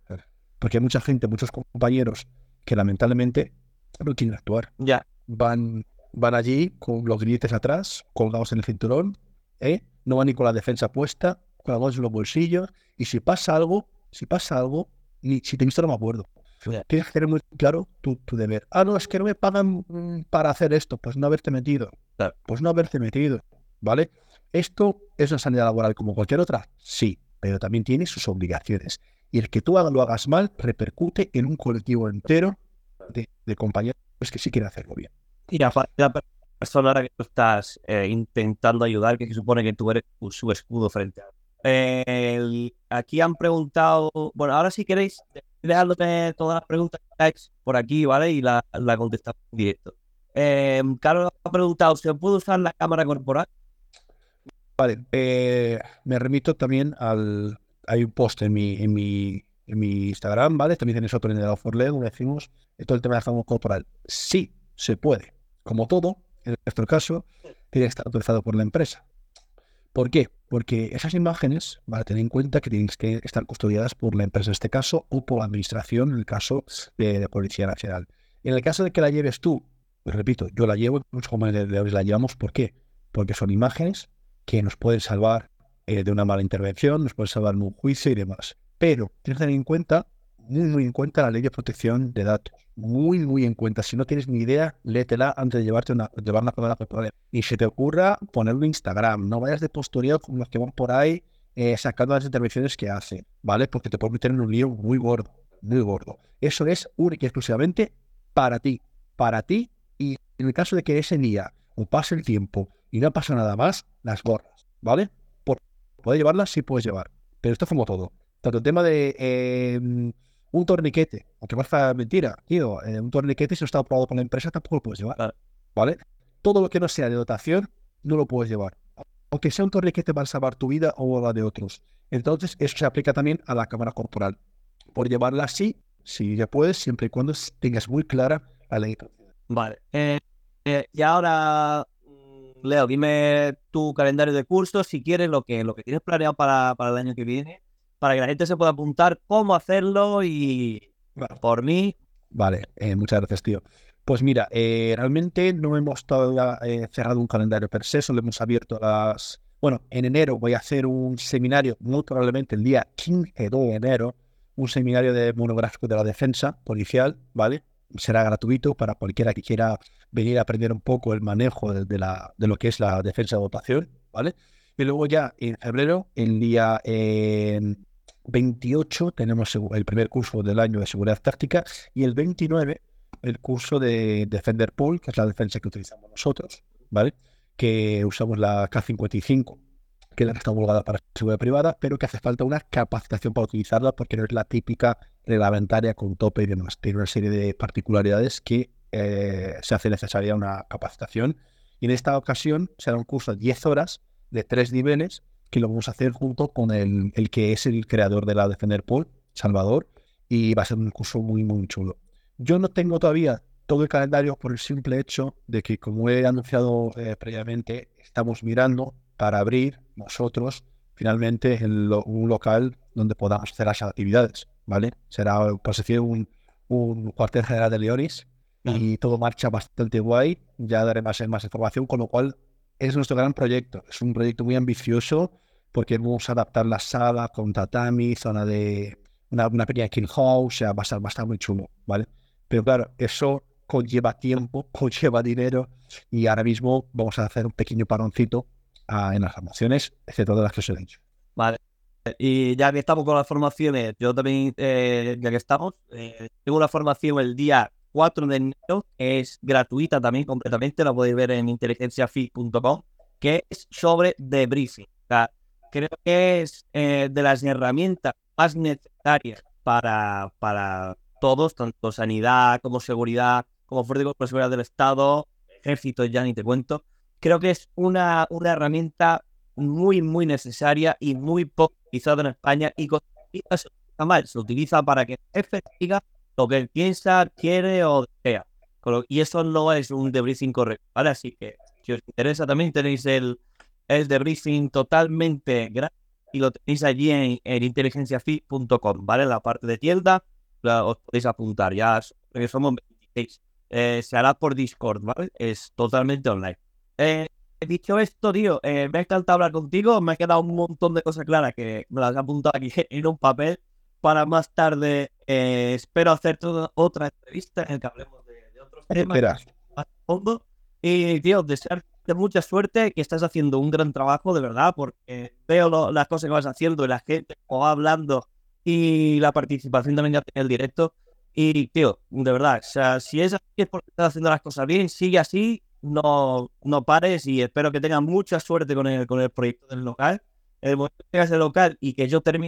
Porque hay mucha gente, muchos compañeros que lamentablemente no quieren actuar. Ya. Van, van allí con los grilletes atrás, colgados en el cinturón, ¿eh? no van ni con la defensa puesta, manos en los bolsillos, y si pasa algo, si pasa algo, ni si te he visto no me acuerdo. Yeah. Tienes que tener muy claro tu, tu, deber. Ah, no, es que no me pagan mm, para hacer esto, pues no haberte metido. Pues no haberte metido, ¿vale? ¿Esto es una sanidad laboral como cualquier otra? Sí, pero también tiene sus obligaciones. Y el que tú lo hagas mal repercute en un colectivo entero de, de compañeros que sí quieren hacerlo bien. Y aparte, la persona a la que tú estás eh, intentando ayudar, que se supone que tú eres su escudo frente a eh, aquí han preguntado, bueno, ahora si queréis, dejándome todas las preguntas por aquí, ¿vale? Y la, la contestamos en directo. Eh, Carlos ha preguntado, ¿se puede usar la cámara corporal? Vale, eh, me remito también al, hay un post en mi, en mi, en mi Instagram, ¿vale? También tienes otro en el For donde decimos todo el tema de la corporal. Sí, se puede. Como todo, en nuestro caso, tiene que estar autorizado por la empresa. ¿Por qué? Porque esas imágenes, van tener en cuenta que tienen que estar custodiadas por la empresa en este caso o por la administración en el caso de, Policía Nacional. En el caso de que la lleves tú, pues repito, yo la llevo, muchos compañeros la llevamos, ¿por qué? Porque son imágenes que nos pueden salvar eh, de una mala intervención, nos pueden salvar de un juicio y demás. Pero tienes que tener en cuenta, muy, muy en cuenta la ley de protección de datos. Muy, muy en cuenta. Si no tienes ni idea, léetela antes de llevarte una, llevar una cámara corporal. Y se te ocurra ponerlo en Instagram. No vayas de postureo como los que van por ahí eh, sacando las intervenciones que hacen, ¿vale? Porque te puede meter en un lío muy gordo, muy gordo. Eso es única y exclusivamente para ti, para ti. Y en el caso de que ese día o pase el tiempo y no pasa nada más, las borras, ¿vale? ¿Puedes llevarlas? Sí puedes llevar. Pero esto es como todo. Tanto el tema de em, un torniquete, aunque parezca mentira, tío, eh, un torniquete si no está aprobado por la empresa tampoco lo puedes llevar. ¿Vale? Todo lo que no sea de dotación no lo puedes llevar. Aunque sea un torniquete para salvar tu vida o la de otros. Entonces, eso se aplica también a la cámara corporal. Por llevarla así, si ya puedes, siempre y cuando tengas muy clara la ley. Vale. Eh, eh, y ahora, Leo, dime tu calendario de cursos, si quieres, lo que, lo que tienes planeado para, para el año que viene para que la gente se pueda apuntar cómo hacerlo y por mí. Vale, eh, muchas gracias, tío. Pues mira, eh, realmente no hemos todavía eh, cerrado un calendario per se, solo hemos abierto las... Bueno, en enero voy a hacer un seminario, muy probablemente el día 15 de enero, un seminario de monográfico de la defensa policial, ¿vale? Será gratuito para cualquiera que quiera venir a aprender un poco el manejo de, la, de lo que es la defensa de votación, ¿vale? Y luego ya en febrero, el día 28 tenemos el primer curso del año de seguridad táctica y el 29 el curso de Defender Pool, que es la defensa que utilizamos nosotros, ¿vale? Que usamos la K55, que está homologada para seguridad privada, pero que hace falta una capacitación para utilizarla porque no es la típica reglamentaria con tope y demás. Tiene una serie de particularidades que eh, se hace necesaria una capacitación. Y en esta ocasión será un curso de 10 horas de tres niveles que lo vamos a hacer junto con el, el que es el creador de la Defender Pool, Salvador, y va a ser un curso muy, muy chulo. Yo no tengo todavía todo el calendario por el simple hecho de que, como he anunciado eh, previamente, estamos mirando para abrir nosotros finalmente un local donde podamos hacer las actividades, ¿vale? Será, por decir, un, un cuartel general de Leonis y todo marcha bastante guay. Ya daré más, más información, con lo cual es nuestro gran proyecto. Es un proyecto muy ambicioso porque vamos a adaptar la sala con tatami, zona de una, una pequeña kill house, o sea, va a, estar, va a estar muy chulo, ¿vale? Pero claro, eso conlleva tiempo, conlleva dinero y ahora mismo vamos a hacer un pequeño paroncito ah, en las formaciones, excepto de las que os he dicho. Vale. Y ya que estamos con las formaciones, yo también, eh, ya que estamos, eh, tengo una formación el día 4 de enero, es gratuita también completamente, la podéis ver en inteligenciafi.com, que es sobre debriefing. O creo que es eh, de las herramientas más necesarias para, para todos, tanto sanidad como seguridad, como fuerte de seguridad del Estado, ejército, ya ni te cuento. Creo que es una, una herramienta muy, muy necesaria y muy poco utilizada en España y se mal, se utiliza para que el jefe diga lo que él piensa, quiere o desea. Y eso no es un debriefing correcto, ¿vale? Así que si os interesa también tenéis el, el debriefing totalmente gratis y lo tenéis allí en, en inteligenciafi.com, ¿vale? La parte de tienda os podéis apuntar, ya somos 26. Eh, se hará por Discord, ¿vale? Es totalmente online. Eh, dicho esto, tío, eh, me ha encantado hablar contigo. Me ha quedado un montón de cosas claras que me las he apuntado aquí en un papel para más tarde eh, espero hacer toda otra entrevista en la que hablemos de, otros temas más fondo. Y, tío, desearte mucha suerte, que estás haciendo un gran trabajo, de verdad, porque veo las cosas que vas haciendo y la gente va hablando y la participación también en el directo. Y, tío, de verdad, o sea, si es así es porque estás haciendo las cosas bien, sigue así, no, no pares y espero que tengas mucha suerte con el, con el proyecto del local. El momento que el local y que yo termine